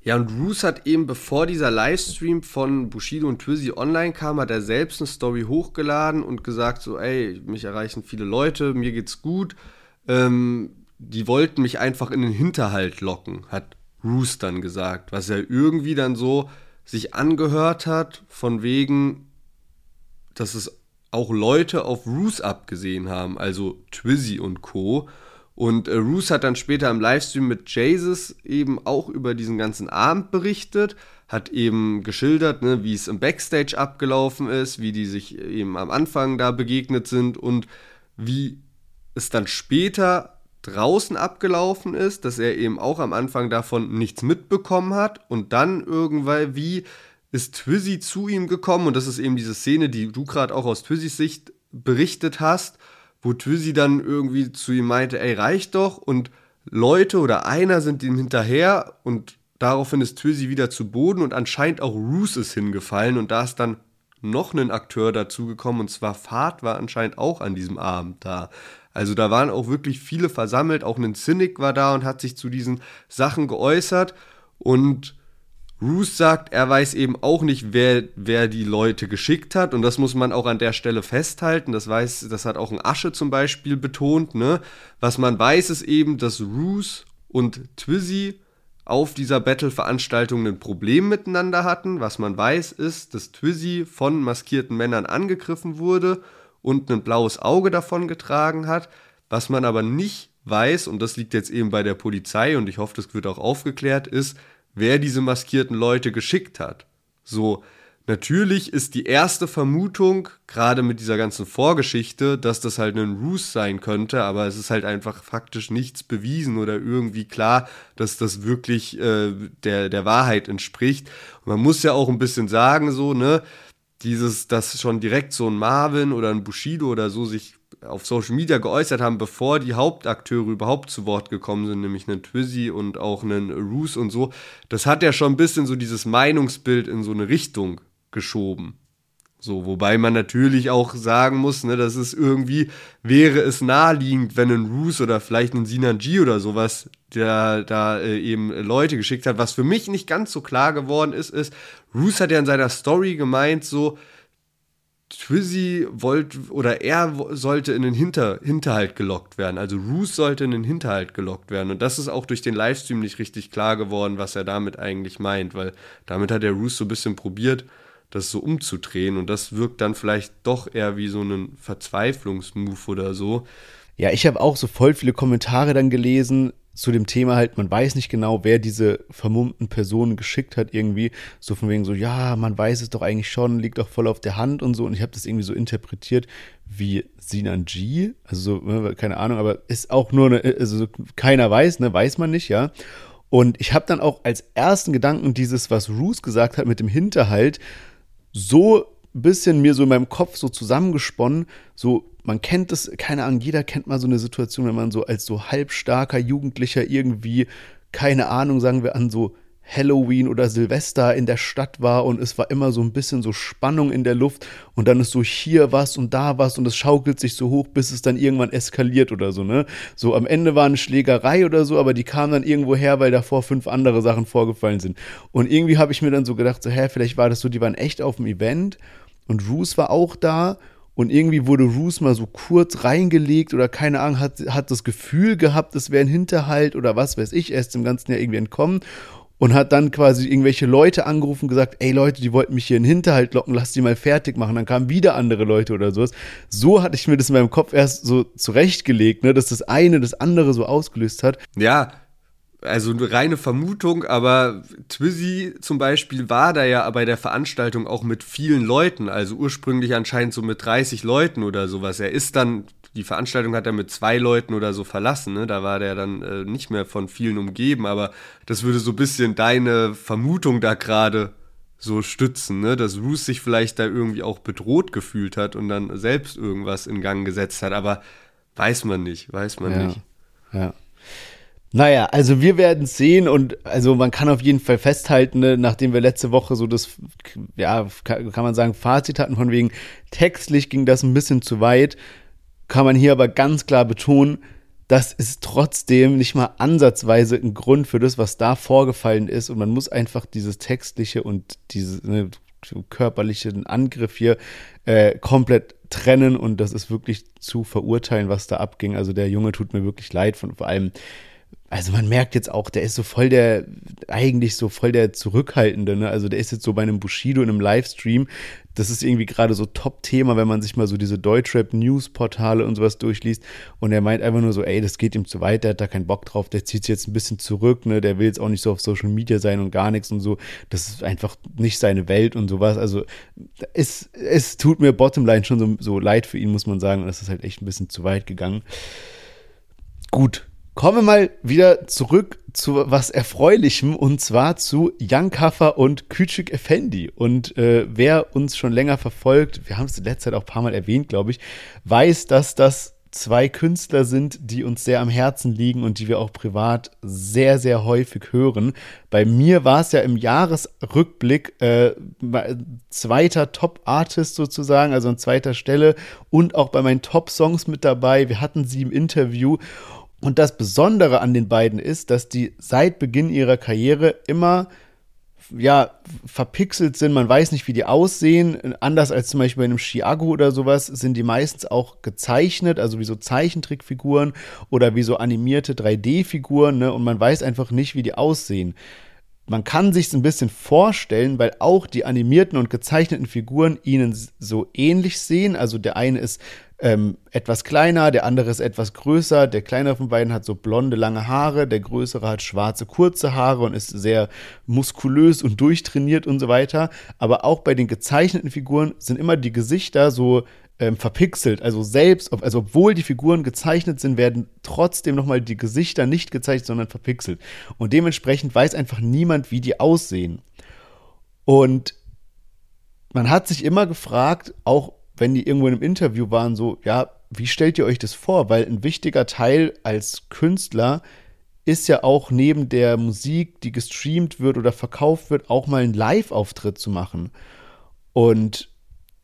Ja, und Roos hat eben, bevor dieser Livestream von Bushido und Twizzy online kam, hat er selbst eine Story hochgeladen und gesagt so, ey, mich erreichen viele Leute, mir geht's gut. Ähm, die wollten mich einfach in den Hinterhalt locken, hat Roos dann gesagt, was er irgendwie dann so sich angehört hat, von wegen, dass es auch Leute auf Roos abgesehen haben, also Twizzy und Co. Und äh, Roos hat dann später im Livestream mit Jesus eben auch über diesen ganzen Abend berichtet, hat eben geschildert, ne, wie es im Backstage abgelaufen ist, wie die sich eben am Anfang da begegnet sind und wie es dann später draußen abgelaufen ist, dass er eben auch am Anfang davon nichts mitbekommen hat und dann irgendwann wie ist Twizzy zu ihm gekommen? Und das ist eben diese Szene, die du gerade auch aus Twizzys Sicht berichtet hast, wo Twizzy dann irgendwie zu ihm meinte, ey, reicht doch und Leute oder einer sind ihm hinterher und daraufhin ist Twizzy wieder zu Boden und anscheinend auch Roos ist hingefallen und da ist dann noch ein Akteur dazugekommen und zwar Fahrt war anscheinend auch an diesem Abend da. Also da waren auch wirklich viele versammelt, auch ein Cynic war da und hat sich zu diesen Sachen geäußert und Roos sagt, er weiß eben auch nicht, wer, wer die Leute geschickt hat. Und das muss man auch an der Stelle festhalten. Das weiß, das hat auch ein Asche zum Beispiel betont, ne? Was man weiß, ist eben, dass Roos und Twizzy auf dieser Battle-Veranstaltung ein Problem miteinander hatten. Was man weiß, ist, dass Twizzy von maskierten Männern angegriffen wurde und ein blaues Auge davon getragen hat. Was man aber nicht weiß, und das liegt jetzt eben bei der Polizei und ich hoffe, das wird auch aufgeklärt, ist, wer diese maskierten Leute geschickt hat. So, natürlich ist die erste Vermutung, gerade mit dieser ganzen Vorgeschichte, dass das halt ein Ruse sein könnte, aber es ist halt einfach faktisch nichts bewiesen oder irgendwie klar, dass das wirklich äh, der, der Wahrheit entspricht. Und man muss ja auch ein bisschen sagen, so, ne, dieses, dass schon direkt so ein Marvin oder ein Bushido oder so sich auf Social Media geäußert haben, bevor die Hauptakteure überhaupt zu Wort gekommen sind, nämlich einen Twizzy und auch einen Roos und so, das hat ja schon ein bisschen so dieses Meinungsbild in so eine Richtung geschoben. So, wobei man natürlich auch sagen muss, ne, das ist irgendwie, wäre es naheliegend, wenn ein Roos oder vielleicht ein Sinan G oder sowas, der da äh, eben Leute geschickt hat. Was für mich nicht ganz so klar geworden ist, ist, Roos hat ja in seiner Story gemeint, so, Twizzy wollte oder er sollte in den Hinter, Hinterhalt gelockt werden. Also Roos sollte in den Hinterhalt gelockt werden. Und das ist auch durch den Livestream nicht richtig klar geworden, was er damit eigentlich meint, weil damit hat der Roos so ein bisschen probiert, das so umzudrehen. Und das wirkt dann vielleicht doch eher wie so ein Verzweiflungsmove oder so. Ja, ich habe auch so voll viele Kommentare dann gelesen, zu dem Thema halt, man weiß nicht genau, wer diese vermummten Personen geschickt hat irgendwie. So von wegen so, ja, man weiß es doch eigentlich schon, liegt doch voll auf der Hand und so. Und ich habe das irgendwie so interpretiert wie Sinan G. Also so, ne, keine Ahnung, aber ist auch nur eine, also keiner weiß, ne, weiß man nicht, ja. Und ich habe dann auch als ersten Gedanken dieses, was Roos gesagt hat mit dem Hinterhalt, so bisschen mir so in meinem Kopf so zusammengesponnen, so man kennt es, keine Ahnung, jeder kennt mal so eine Situation, wenn man so als so halbstarker Jugendlicher irgendwie, keine Ahnung, sagen wir an so Halloween oder Silvester in der Stadt war und es war immer so ein bisschen so Spannung in der Luft und dann ist so hier was und da was und es schaukelt sich so hoch, bis es dann irgendwann eskaliert oder so, ne? So am Ende war eine Schlägerei oder so, aber die kam dann irgendwo her, weil davor fünf andere Sachen vorgefallen sind. Und irgendwie habe ich mir dann so gedacht, so, hä, vielleicht war das so, die waren echt auf dem Event und Roos war auch da und irgendwie wurde Roos mal so kurz reingelegt oder keine Ahnung, hat, hat das Gefühl gehabt, es wäre ein Hinterhalt oder was weiß ich, er ist dem Ganzen ja irgendwie entkommen und hat dann quasi irgendwelche Leute angerufen und gesagt, ey Leute, die wollten mich hier in den Hinterhalt locken, lass die mal fertig machen. Dann kamen wieder andere Leute oder sowas. So hatte ich mir das in meinem Kopf erst so zurechtgelegt, ne, dass das eine das andere so ausgelöst hat. Ja, also eine reine Vermutung, aber Twizzy zum Beispiel war da ja bei der Veranstaltung auch mit vielen Leuten, also ursprünglich anscheinend so mit 30 Leuten oder sowas. Er ist dann, die Veranstaltung hat er mit zwei Leuten oder so verlassen, ne? da war der dann äh, nicht mehr von vielen umgeben, aber das würde so ein bisschen deine Vermutung da gerade so stützen, ne? dass Roos sich vielleicht da irgendwie auch bedroht gefühlt hat und dann selbst irgendwas in Gang gesetzt hat, aber weiß man nicht, weiß man ja. nicht. Ja. Naja, also wir werden sehen und also man kann auf jeden Fall festhalten, ne, nachdem wir letzte Woche so das, ja, kann man sagen, Fazit hatten von wegen textlich ging das ein bisschen zu weit, kann man hier aber ganz klar betonen, das ist trotzdem nicht mal ansatzweise ein Grund für das, was da vorgefallen ist und man muss einfach dieses textliche und diese ne, körperlichen Angriff hier äh, komplett trennen und das ist wirklich zu verurteilen, was da abging. Also der Junge tut mir wirklich leid von vor allem also man merkt jetzt auch, der ist so voll der, eigentlich so voll der Zurückhaltende, ne? Also der ist jetzt so bei einem Bushido in einem Livestream. Das ist irgendwie gerade so Top-Thema, wenn man sich mal so diese Deutschrap-News-Portale und sowas durchliest. Und er meint einfach nur so, ey, das geht ihm zu weit, der hat da keinen Bock drauf, der zieht sich jetzt ein bisschen zurück, ne? Der will jetzt auch nicht so auf Social Media sein und gar nichts und so. Das ist einfach nicht seine Welt und sowas. Also es, es tut mir Bottomline schon so, so leid für ihn, muss man sagen. Und das ist halt echt ein bisschen zu weit gegangen. Gut, Kommen wir mal wieder zurück zu was Erfreulichem und zwar zu Jan Kaffer und Küçük Effendi. Und äh, wer uns schon länger verfolgt, wir haben es in letzter Zeit auch ein paar Mal erwähnt, glaube ich, weiß, dass das zwei Künstler sind, die uns sehr am Herzen liegen und die wir auch privat sehr, sehr häufig hören. Bei mir war es ja im Jahresrückblick äh, zweiter Top-Artist sozusagen, also an zweiter Stelle und auch bei meinen Top-Songs mit dabei. Wir hatten sie im Interview und das Besondere an den beiden ist, dass die seit Beginn ihrer Karriere immer ja, verpixelt sind, man weiß nicht, wie die aussehen. Anders als zum Beispiel bei einem Chiago oder sowas, sind die meistens auch gezeichnet, also wie so Zeichentrickfiguren oder wie so animierte 3D-Figuren, ne? Und man weiß einfach nicht, wie die aussehen. Man kann sich ein bisschen vorstellen, weil auch die animierten und gezeichneten Figuren ihnen so ähnlich sehen. Also der eine ist ähm, etwas kleiner, der andere ist etwas größer. Der kleinere von beiden hat so blonde, lange Haare, der größere hat schwarze, kurze Haare und ist sehr muskulös und durchtrainiert und so weiter. Aber auch bei den gezeichneten Figuren sind immer die Gesichter so ähm, verpixelt. Also selbst, also obwohl die Figuren gezeichnet sind, werden trotzdem nochmal die Gesichter nicht gezeichnet, sondern verpixelt. Und dementsprechend weiß einfach niemand, wie die aussehen. Und man hat sich immer gefragt, auch wenn die irgendwo in einem Interview waren, so, ja, wie stellt ihr euch das vor? Weil ein wichtiger Teil als Künstler ist ja auch neben der Musik, die gestreamt wird oder verkauft wird, auch mal einen Live-Auftritt zu machen. Und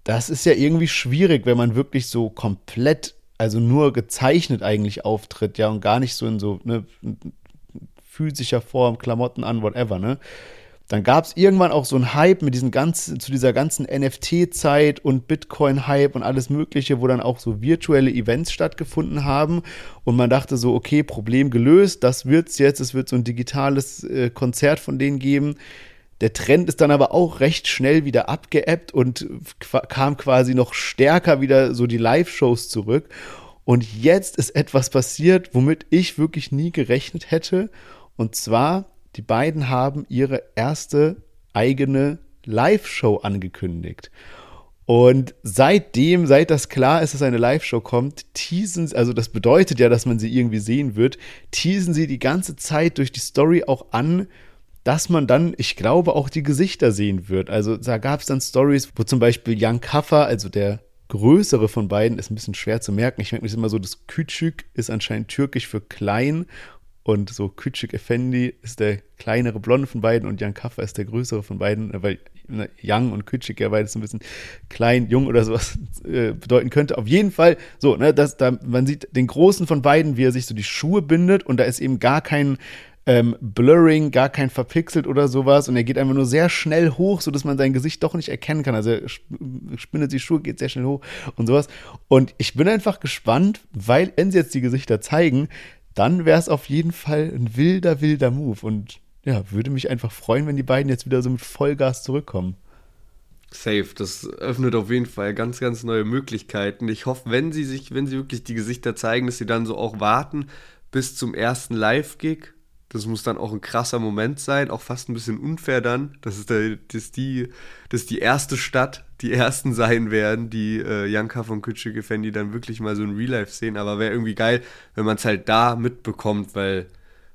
das ist ja irgendwie schwierig, wenn man wirklich so komplett, also nur gezeichnet eigentlich auftritt, ja, und gar nicht so in so ne, physischer Form, Klamotten an, whatever, ne? Dann gab es irgendwann auch so einen Hype mit diesen ganzen, zu dieser ganzen NFT-Zeit und Bitcoin-Hype und alles Mögliche, wo dann auch so virtuelle Events stattgefunden haben. Und man dachte so, okay, Problem gelöst, das wird's jetzt, es wird so ein digitales äh, Konzert von denen geben. Der Trend ist dann aber auch recht schnell wieder abgeebbt und kam quasi noch stärker wieder so die Live-Shows zurück. Und jetzt ist etwas passiert, womit ich wirklich nie gerechnet hätte. Und zwar die beiden haben ihre erste eigene Live-Show angekündigt. Und seitdem, seit das klar ist, dass eine Live-Show kommt, teasen, sie, also das bedeutet ja, dass man sie irgendwie sehen wird, teasen sie die ganze Zeit durch die Story auch an, dass man dann, ich glaube, auch die Gesichter sehen wird. Also da gab es dann Stories, wo zum Beispiel Jan Kaffer, also der größere von beiden, ist ein bisschen schwer zu merken. Ich merke mich immer so, das Küçük ist anscheinend türkisch für klein und so Küçük Effendi ist der kleinere Blonde von beiden und Jan Kaffer ist der größere von beiden, weil ne, Young und Küçük ja beides so ein bisschen klein, jung oder sowas *laughs* äh, bedeuten könnte. Auf jeden Fall so, ne, dass da, man sieht den Großen von beiden, wie er sich so die Schuhe bindet und da ist eben gar kein ähm, Blurring, gar kein verpixelt oder sowas und er geht einfach nur sehr schnell hoch, sodass man sein Gesicht doch nicht erkennen kann. Also er spinnet die Schuhe, geht sehr schnell hoch und sowas. Und ich bin einfach gespannt, weil, wenn sie jetzt die Gesichter zeigen, dann wäre es auf jeden Fall ein wilder, wilder Move. Und ja, würde mich einfach freuen, wenn die beiden jetzt wieder so mit Vollgas zurückkommen. Safe, das öffnet auf jeden Fall ganz, ganz neue Möglichkeiten. Ich hoffe, wenn sie sich, wenn sie wirklich die Gesichter zeigen, dass sie dann so auch warten bis zum ersten Live-Gig das muss dann auch ein krasser Moment sein, auch fast ein bisschen unfair dann, dass, es der, dass, die, dass die erste Stadt die ersten sein werden, die äh, Janka von Kütschig Effendi dann wirklich mal so in Real Life sehen. Aber wäre irgendwie geil, wenn man es halt da mitbekommt, weil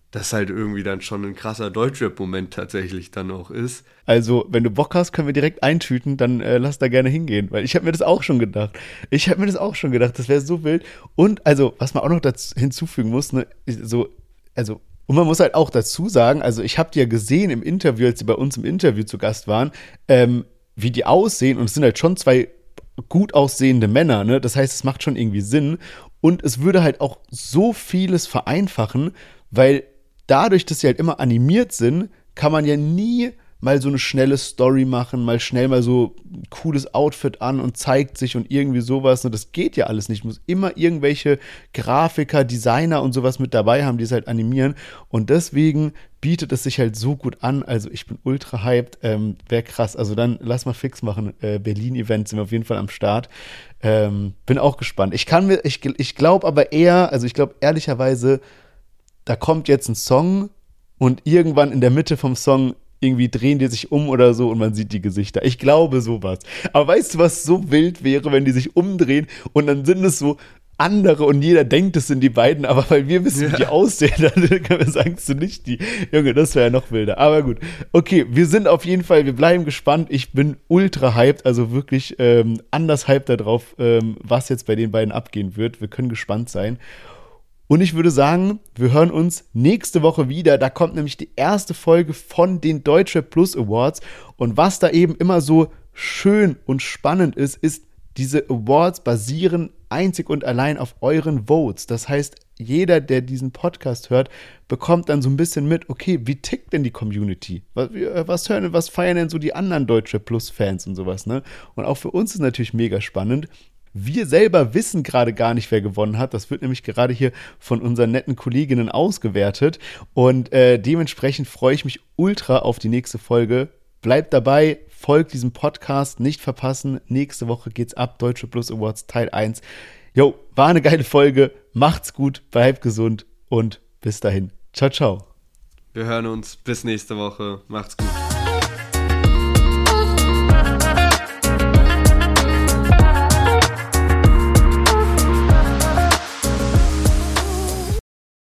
das halt irgendwie dann schon ein krasser Deutschrap-Moment tatsächlich dann auch ist. Also, wenn du Bock hast, können wir direkt eintüten, dann äh, lass da gerne hingehen, weil ich habe mir das auch schon gedacht. Ich habe mir das auch schon gedacht, das wäre so wild. Und also, was man auch noch dazu hinzufügen muss, ne, so, also und man muss halt auch dazu sagen, also ich habe die ja gesehen im Interview, als sie bei uns im Interview zu Gast waren, ähm, wie die aussehen. Und es sind halt schon zwei gut aussehende Männer, ne? Das heißt, es macht schon irgendwie Sinn. Und es würde halt auch so vieles vereinfachen, weil dadurch, dass sie halt immer animiert sind, kann man ja nie mal so eine schnelle Story machen, mal schnell mal so ein cooles Outfit an und zeigt sich und irgendwie sowas. Und das geht ja alles nicht. Ich muss immer irgendwelche Grafiker, Designer und sowas mit dabei haben, die es halt animieren. Und deswegen bietet es sich halt so gut an. Also ich bin ultra hyped. Ähm, Wäre krass. Also dann lass mal fix machen. Äh, Berlin-Event sind wir auf jeden Fall am Start. Ähm, bin auch gespannt. Ich kann mir, ich, ich glaube aber eher, also ich glaube ehrlicherweise, da kommt jetzt ein Song und irgendwann in der Mitte vom Song irgendwie drehen die sich um oder so und man sieht die Gesichter. Ich glaube sowas. Aber weißt du, was so wild wäre, wenn die sich umdrehen und dann sind es so andere und jeder denkt, es sind die beiden, aber weil wir wissen, wie die aussehen, *laughs* dann können wir sagen, es sind nicht die. Junge, das wäre ja noch wilder. Aber gut. Okay, wir sind auf jeden Fall, wir bleiben gespannt. Ich bin ultra hyped, also wirklich ähm, anders hyped darauf, ähm, was jetzt bei den beiden abgehen wird. Wir können gespannt sein. Und ich würde sagen, wir hören uns nächste Woche wieder. Da kommt nämlich die erste Folge von den Deutsche Plus Awards. Und was da eben immer so schön und spannend ist, ist, diese Awards basieren einzig und allein auf euren Votes. Das heißt, jeder, der diesen Podcast hört, bekommt dann so ein bisschen mit, okay, wie tickt denn die Community? Was, was hören, was feiern denn so die anderen Deutsche Plus-Fans und sowas, ne? Und auch für uns ist natürlich mega spannend. Wir selber wissen gerade gar nicht, wer gewonnen hat. Das wird nämlich gerade hier von unseren netten Kolleginnen ausgewertet. Und äh, dementsprechend freue ich mich ultra auf die nächste Folge. Bleibt dabei, folgt diesem Podcast, nicht verpassen. Nächste Woche geht's ab. Deutsche Plus Awards Teil 1. Jo, war eine geile Folge. Macht's gut, bleibt gesund und bis dahin. Ciao, ciao. Wir hören uns. Bis nächste Woche. Macht's gut.